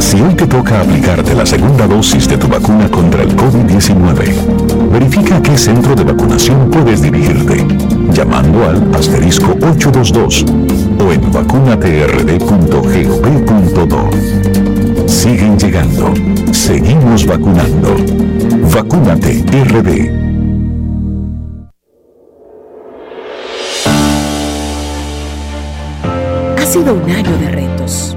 Si hoy te toca aplicarte la segunda dosis de tu vacuna contra el COVID-19, verifica a qué centro de vacunación puedes dirigirte, llamando al asterisco 822 o en vacunatrd.gov.do. Siguen llegando. Seguimos vacunando. Vacúnate RD. Ha sido un año de retos.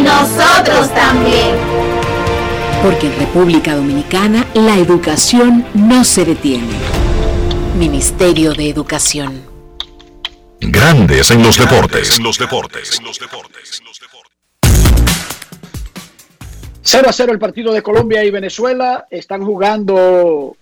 nosotros también. Porque en República Dominicana la educación no se detiene. Ministerio de Educación. Grandes en los deportes. En los deportes. 0 a 0 el partido de Colombia y Venezuela. Están jugando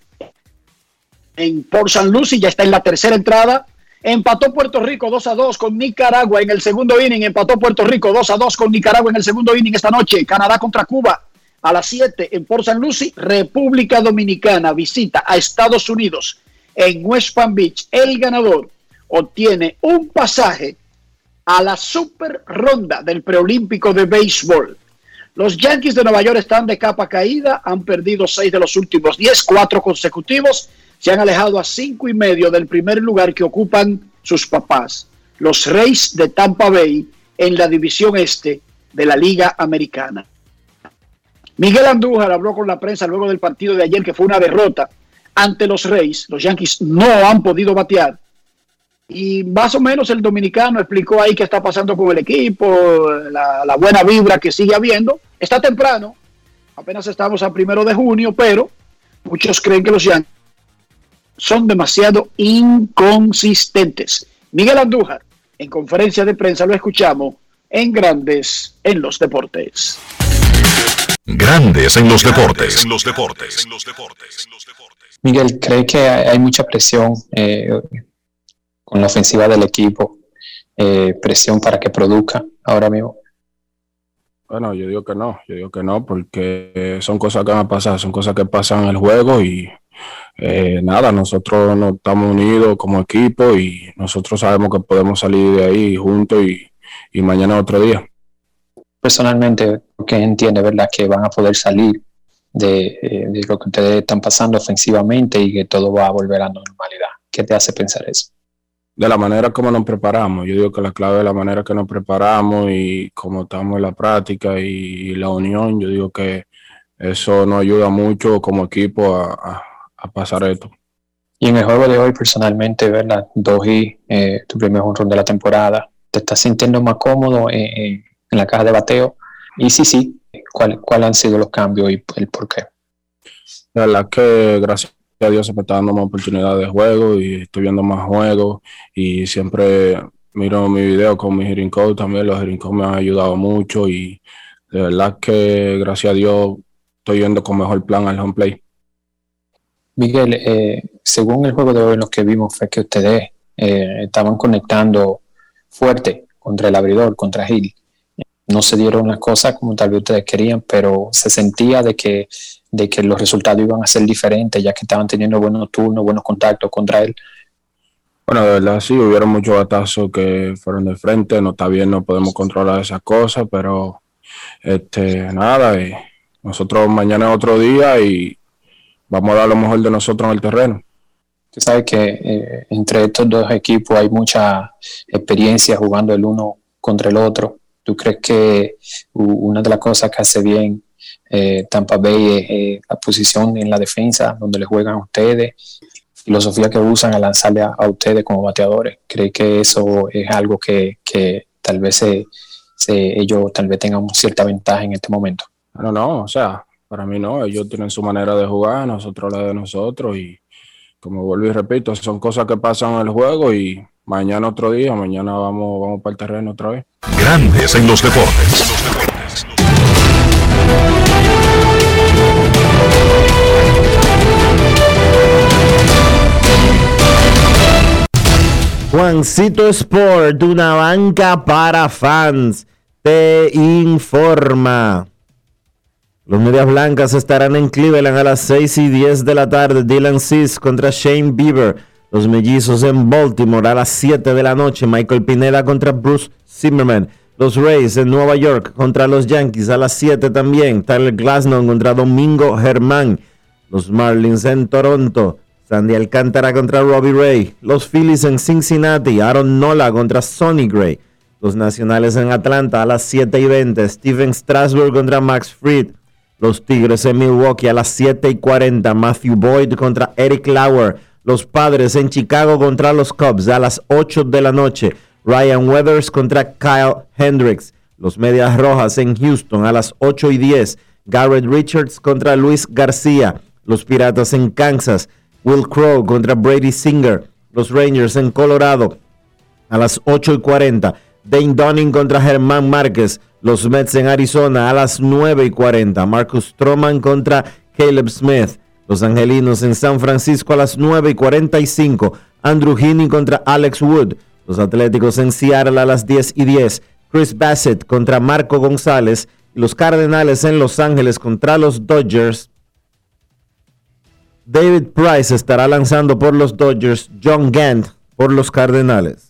en Port San Lucie, ya está en la tercera entrada. Empató Puerto Rico 2 a 2 con Nicaragua en el segundo inning. Empató Puerto Rico 2 a 2 con Nicaragua en el segundo inning esta noche. Canadá contra Cuba a las 7 en Port San Lucie. República Dominicana visita a Estados Unidos en West Palm Beach. El ganador obtiene un pasaje a la super ronda del preolímpico de béisbol. Los Yankees de Nueva York están de capa caída, han perdido seis de los últimos diez, cuatro consecutivos, se han alejado a cinco y medio del primer lugar que ocupan sus papás, los Reyes de Tampa Bay, en la división este de la Liga Americana. Miguel Andújar habló con la prensa luego del partido de ayer, que fue una derrota ante los Reyes. Los Yankees no han podido batear. Y más o menos el dominicano explicó ahí qué está pasando con el equipo, la, la buena vibra que sigue habiendo. Está temprano, apenas estamos a primero de junio, pero muchos creen que los Yankees son demasiado inconsistentes. Miguel Andújar, en conferencia de prensa, lo escuchamos en Grandes en los Deportes. Grandes en los deportes. En los deportes. Miguel, ¿cree que hay hay mucha presión eh, con la ofensiva del equipo? eh, presión para que produzca ahora mismo. Bueno, yo digo que no, yo digo que no, porque son cosas que van a pasar, son cosas que pasan en el juego y eh, nada, nosotros no estamos unidos como equipo y nosotros sabemos que podemos salir de ahí juntos y, y mañana otro día. Personalmente, que entiende, ¿verdad?, que van a poder salir de, eh, de lo que ustedes están pasando ofensivamente y que todo va a volver a la normalidad. ¿Qué te hace pensar eso? De la manera como nos preparamos, yo digo que la clave es la manera que nos preparamos y cómo estamos en la práctica y, la unión, yo digo que eso nos ayuda mucho como equipo a, a- a pasar esto. Y en el juego de hoy, personalmente, ¿verdad? Doji, eh, tu primer honrón de la temporada, ¿te estás sintiendo más cómodo eh, en la caja de bateo? Y sí, sí, ¿cuál, cuál han sido los cambios y el por qué? La verdad que gracias a Dios se me está dando más oportunidades de juego y estoy viendo más juegos y siempre miro mi video con mi hitting coach también, los hitting coach me han ayudado mucho y de verdad que gracias a Dios estoy yendo con mejor plan al home play. Miguel, eh, según el juego de hoy, lo que vimos fue que ustedes eh, estaban conectando fuerte contra el abridor, contra Gil. No se dieron las cosas como tal vez ustedes querían, pero se sentía de que, de que los resultados iban a ser diferentes, ya que estaban teniendo buenos turnos, buenos contactos contra él. Bueno, de verdad sí, hubieron muchos batazos que fueron de frente, no está bien, no podemos controlar esas cosas, pero este, nada, y nosotros mañana es otro día y vamos a dar lo mejor de nosotros en el terreno. Tú sabes que eh, entre estos dos equipos hay mucha experiencia jugando el uno contra el otro. ¿Tú crees que una de las cosas que hace bien eh, Tampa Bay es la posición en la defensa, donde le juegan a ustedes, filosofía que usan a lanzarle a, ustedes como bateadores? ¿Cree que eso es algo que, tal vez se, ellos tal vez tengan cierta ventaja en este momento? No, no, o sea, para mí no, ellos tienen su manera de jugar, nosotros la de nosotros y como vuelvo y repito, son cosas que pasan en el juego y mañana otro día, mañana vamos, vamos para el terreno otra vez. Grandes en los deportes. Juancito Sport, una banca para fans, te informa. Los Medias Blancas estarán en Cleveland a las 6 y 10 de la tarde. Dylan Cis contra Shane Bieber. Los Mellizos en Baltimore a las 7 de la noche. Michael Pineda contra Bruce Zimmerman. Los Rays en Nueva York contra los Yankees a las 7 también. Tyler Glasnow contra Domingo Germán. Los Marlins en Toronto. Sandy Alcántara contra Robbie Ray. Los Phillies en Cincinnati. Aaron Nola contra Sonny Gray. Los Nacionales en Atlanta a las 7 y 20. Steven Strasburg contra Max Fried. Los Tigres en Milwaukee a las 7 y 40. Matthew Boyd contra Eric Lauer. Los Padres en Chicago contra los Cubs a las 8 de la noche. Ryan Weathers contra Kyle Hendricks. Los Medias Rojas en Houston a las 8 y 10. Garrett Richards contra Luis García. Los Piratas en Kansas. Will Crow contra Brady Singer. Los Rangers en Colorado a las 8 y 40. Dane Dunning contra Germán Márquez. Los Mets en Arizona a las 9 y 40. Marcus Stroman contra Caleb Smith. Los Angelinos en San Francisco a las 9 y 45. Andrew Heaney contra Alex Wood. Los Atléticos en Seattle a las 10 y 10. Chris Bassett contra Marco González. Los Cardenales en Los Ángeles contra los Dodgers. David Price estará lanzando por los Dodgers. John Gant por los Cardenales.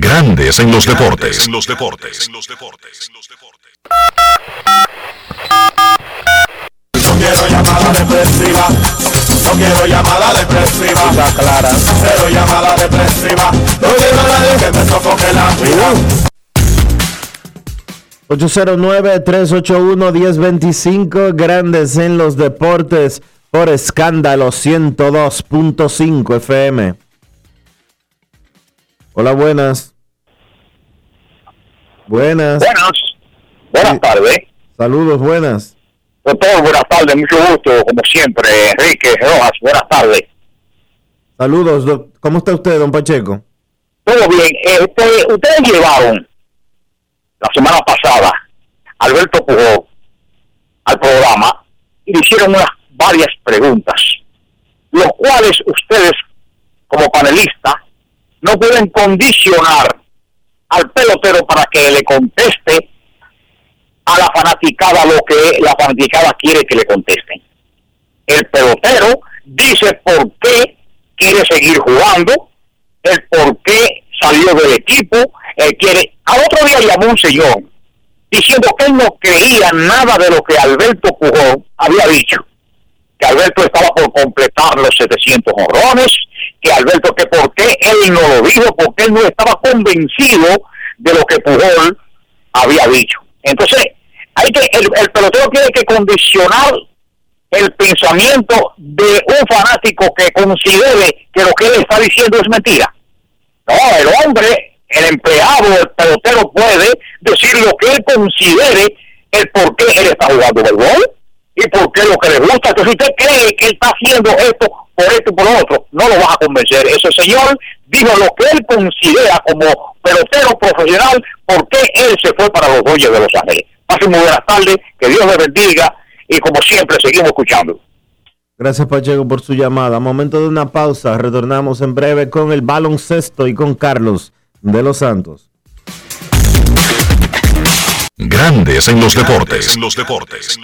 Grandes en los deportes. En los deportes. No quiero llamada depresiva. No quiero llamada depresiva. Está clara. Cero llamada depresiva. No quiero nadie que me sofoque la vida. 809-381-1025, grandes en los deportes, por escándalo 102.5 FM. Hola, buenas. Buenas. Buenas. Buenas tardes. Saludos, buenas. Doctor, buenas tardes, mucho gusto, como siempre. Enrique Rojas, buenas tardes. Saludos, ¿cómo está usted, don Pacheco? Todo bien. Este, ustedes llevaron la semana pasada Alberto Pujol al programa y le hicieron unas varias preguntas, los cuales ustedes, como panelistas, no pueden condicionar al pelotero para que le conteste a la fanaticada lo que la fanaticada quiere que le contesten. El pelotero dice por qué quiere seguir jugando, el por qué salió del equipo, él quiere... Al otro día llamó un señor diciendo que él no creía nada de lo que Alberto Pujol había dicho, que Alberto estaba por completar los 700 honrones, que Alberto que por qué él no lo dijo, porque él no estaba convencido de lo que Pujol había dicho. Entonces, hay que el, pelotero tiene que condicionar el pensamiento de un fanático que considere que lo que él está diciendo es mentira. No, el hombre, el empleado, el pelotero puede decir lo que él considere el por qué él está jugando béisbol y por qué lo que le gusta. Entonces, si usted cree que él está haciendo esto por esto y por otro, no lo vas a convencer. Ese señor dijo lo que él considera como pelotero profesional, por qué él se fue para los Dodgers de Los Ángeles. Pasen muy buenas tardes, que Dios les bendiga y como siempre seguimos escuchando. Gracias Pacheco por su llamada. Momento de una pausa. Retornamos en breve con el baloncesto y con Carlos de los Santos. Grandes en los deportes. En los deportes.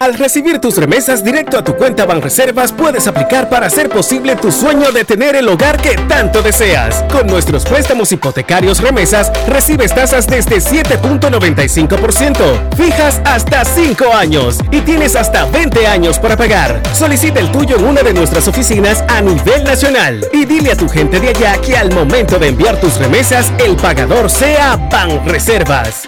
Al recibir tus remesas directo a tu cuenta Banreservas, puedes aplicar para hacer posible tu sueño de tener el hogar que tanto deseas. Con nuestros préstamos hipotecarios remesas, recibes tasas desde 7.95%, fijas hasta 5 años y tienes hasta 20 años para pagar. Solicita el tuyo en una de nuestras oficinas a nivel nacional y dile a tu gente de allá que al momento de enviar tus remesas, el pagador sea Banreservas.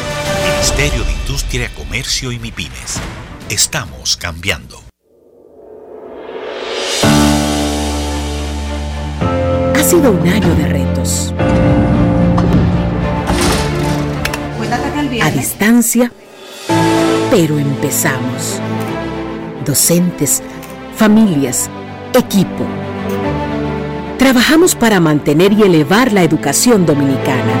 Ministerio de Industria, Comercio y MIPIMES. Estamos cambiando. Ha sido un año de retos. A distancia, pero empezamos. Docentes, familias, equipo. Trabajamos para mantener y elevar la educación dominicana.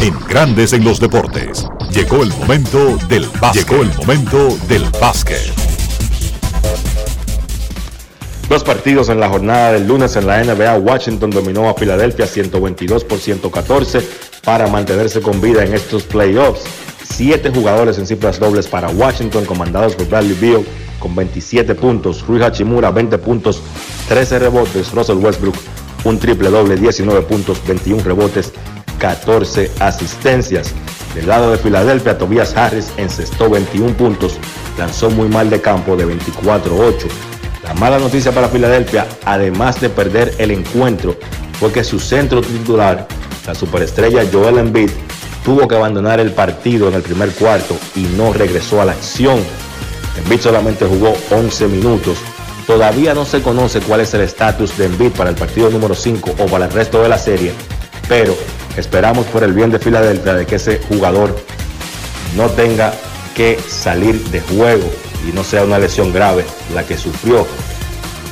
En Grandes en los deportes. Llegó el momento del básquet. Llegó el momento del básquet. Dos partidos en la jornada del lunes en la NBA. Washington dominó a Filadelfia 122 por 114 para mantenerse con vida en estos playoffs. Siete jugadores en cifras dobles para Washington, comandados por Bradley Beal con 27 puntos, Rui Hachimura 20 puntos, 13 rebotes, Russell Westbrook un triple doble, 19 puntos, 21 rebotes, 14 asistencias. Del lado de Filadelfia, Tobias Harris encestó 21 puntos, lanzó muy mal de campo de 24-8. La mala noticia para Filadelfia, además de perder el encuentro, fue que su centro titular, la superestrella Joel Embiid, tuvo que abandonar el partido en el primer cuarto y no regresó a la acción. Embiid solamente jugó 11 minutos. Todavía no se conoce cuál es el estatus de Embiid para el partido número 5 o para el resto de la serie, pero esperamos por el bien de Filadelfia de que ese jugador no tenga que salir de juego y no sea una lesión grave la que sufrió.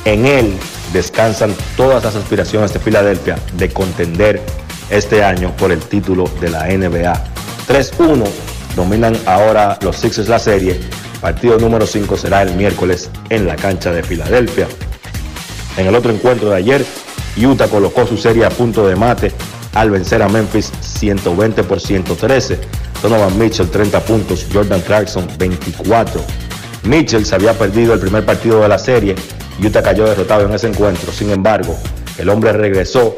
En él descansan todas las aspiraciones de Filadelfia de contender este año por el título de la NBA. 3-1 dominan ahora los Sixers la serie. Partido número 5 será el miércoles en la cancha de Filadelfia. En el otro encuentro de ayer, Utah colocó su serie a punto de mate al vencer a Memphis 120 por 113. Donovan Mitchell 30 puntos, Jordan Clarkson 24. Mitchell se había perdido el primer partido de la serie. Utah cayó derrotado en ese encuentro. Sin embargo, el hombre regresó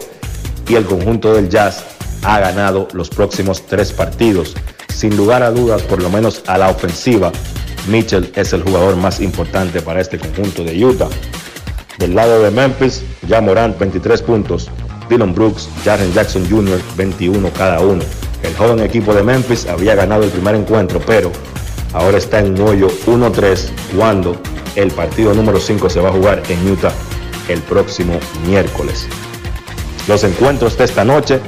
y el conjunto del Jazz ha ganado los próximos tres partidos. Sin lugar a dudas, por lo menos a la ofensiva, Mitchell es el jugador más importante para este conjunto de Utah. Del lado de Memphis, ya Morant 23 puntos, Dylan Brooks, Jaren Jackson Jr. 21 cada uno. El joven equipo de Memphis había ganado el primer encuentro, pero ahora está en hoyo 1-3 cuando el partido número 5 se va a jugar en Utah el próximo miércoles. Los encuentros de esta noche,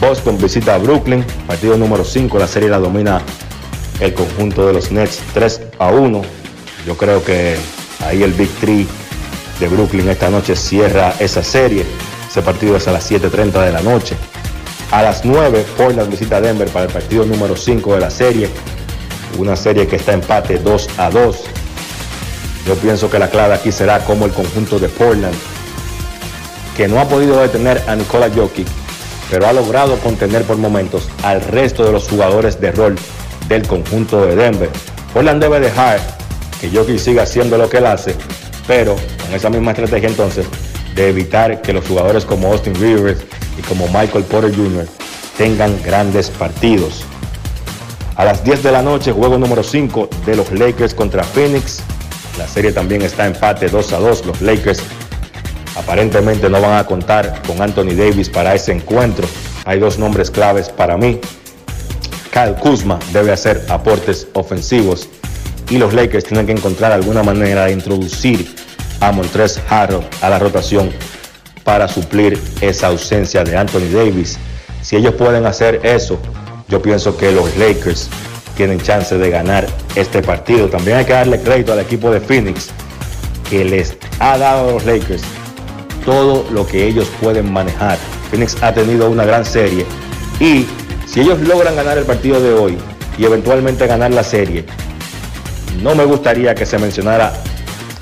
Boston visita a Brooklyn, partido número 5, la serie la domina el conjunto de los Nets 3 a 1. Yo creo que ahí el Big Three de Brooklyn esta noche cierra esa serie. Ese partido es a las 7.30 de la noche. A las 9, Portland visita Denver para el partido número 5 de la serie. Una serie que está empate 2 a 2. Yo pienso que la clave aquí será como el conjunto de Portland, que no ha podido detener a Nikola Jokic, pero ha logrado contener por momentos al resto de los jugadores de rol del conjunto de Denver. Portland debe dejar que Jokic siga haciendo lo que él hace, pero con esa misma estrategia entonces de evitar que los jugadores como Austin Rivers y como Michael Porter Jr. tengan grandes partidos. A las 10 de la noche, juego número 5 de los Lakers contra Phoenix. La serie también está empate 2 a 2. Los Lakers aparentemente no van a contar con Anthony Davis para ese encuentro. Hay dos nombres claves para mí. Kyle Kuzma debe hacer aportes ofensivos y los Lakers tienen que encontrar alguna manera de introducir a Montrez Harrell a la rotación para suplir esa ausencia de Anthony Davis. Si ellos pueden hacer eso, yo pienso que los Lakers tienen chance de ganar este partido. También hay que darle crédito al equipo de Phoenix que les ha dado a los Lakers todo lo que ellos pueden manejar. Phoenix ha tenido una gran serie y si ellos logran ganar el partido de hoy y eventualmente ganar la serie, no me gustaría que se mencionara,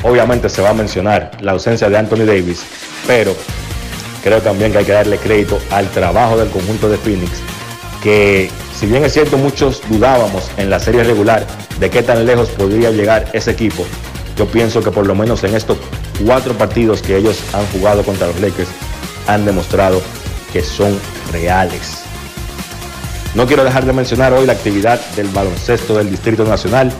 obviamente se va a mencionar la ausencia de Anthony Davis, pero creo también que hay que darle crédito al trabajo del conjunto de Phoenix, que si bien es cierto muchos dudábamos en la serie regular de qué tan lejos podría llegar ese equipo, yo pienso que por lo menos en estos cuatro partidos que ellos han jugado contra los Lakers han demostrado que son reales. No quiero dejar de mencionar hoy la actividad del baloncesto del Distrito Nacional,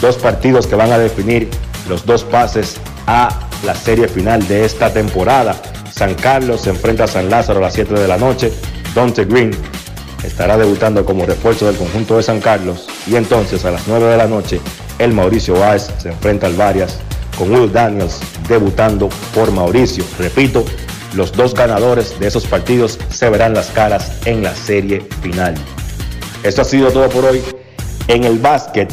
dos partidos que van a definir los dos pases a la serie final de esta temporada. San Carlos se enfrenta a San Lázaro a las 7 de la noche. Dante Green estará debutando como refuerzo del conjunto de San Carlos. Y entonces a las 9 de la noche, el Mauricio Báez se enfrenta al Varias con Will Daniels debutando por Mauricio. Repito, los dos ganadores de esos partidos se verán las caras en la serie final. Esto ha sido todo por hoy. En el básquet,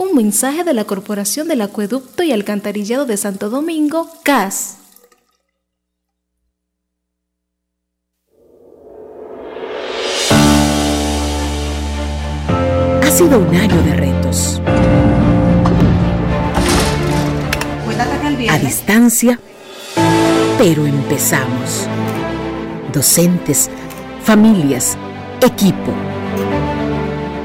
Un mensaje de la Corporación del Acueducto y Alcantarillado de Santo Domingo, CAS. Ha sido un año de retos. A distancia, pero empezamos. Docentes, familias, equipo.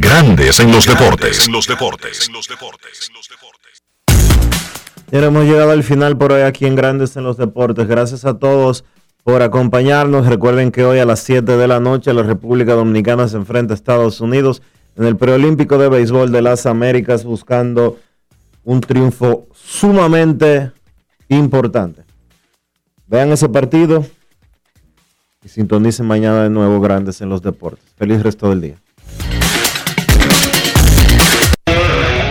Grandes en los deportes. En los deportes. Ya hemos llegado al final por hoy aquí en Grandes en los Deportes. Gracias a todos por acompañarnos. Recuerden que hoy a las 7 de la noche la República Dominicana se enfrenta a Estados Unidos en el preolímpico de béisbol de las Américas buscando un triunfo sumamente importante. Vean ese partido y sintonicen mañana de nuevo Grandes en los Deportes. Feliz resto del día.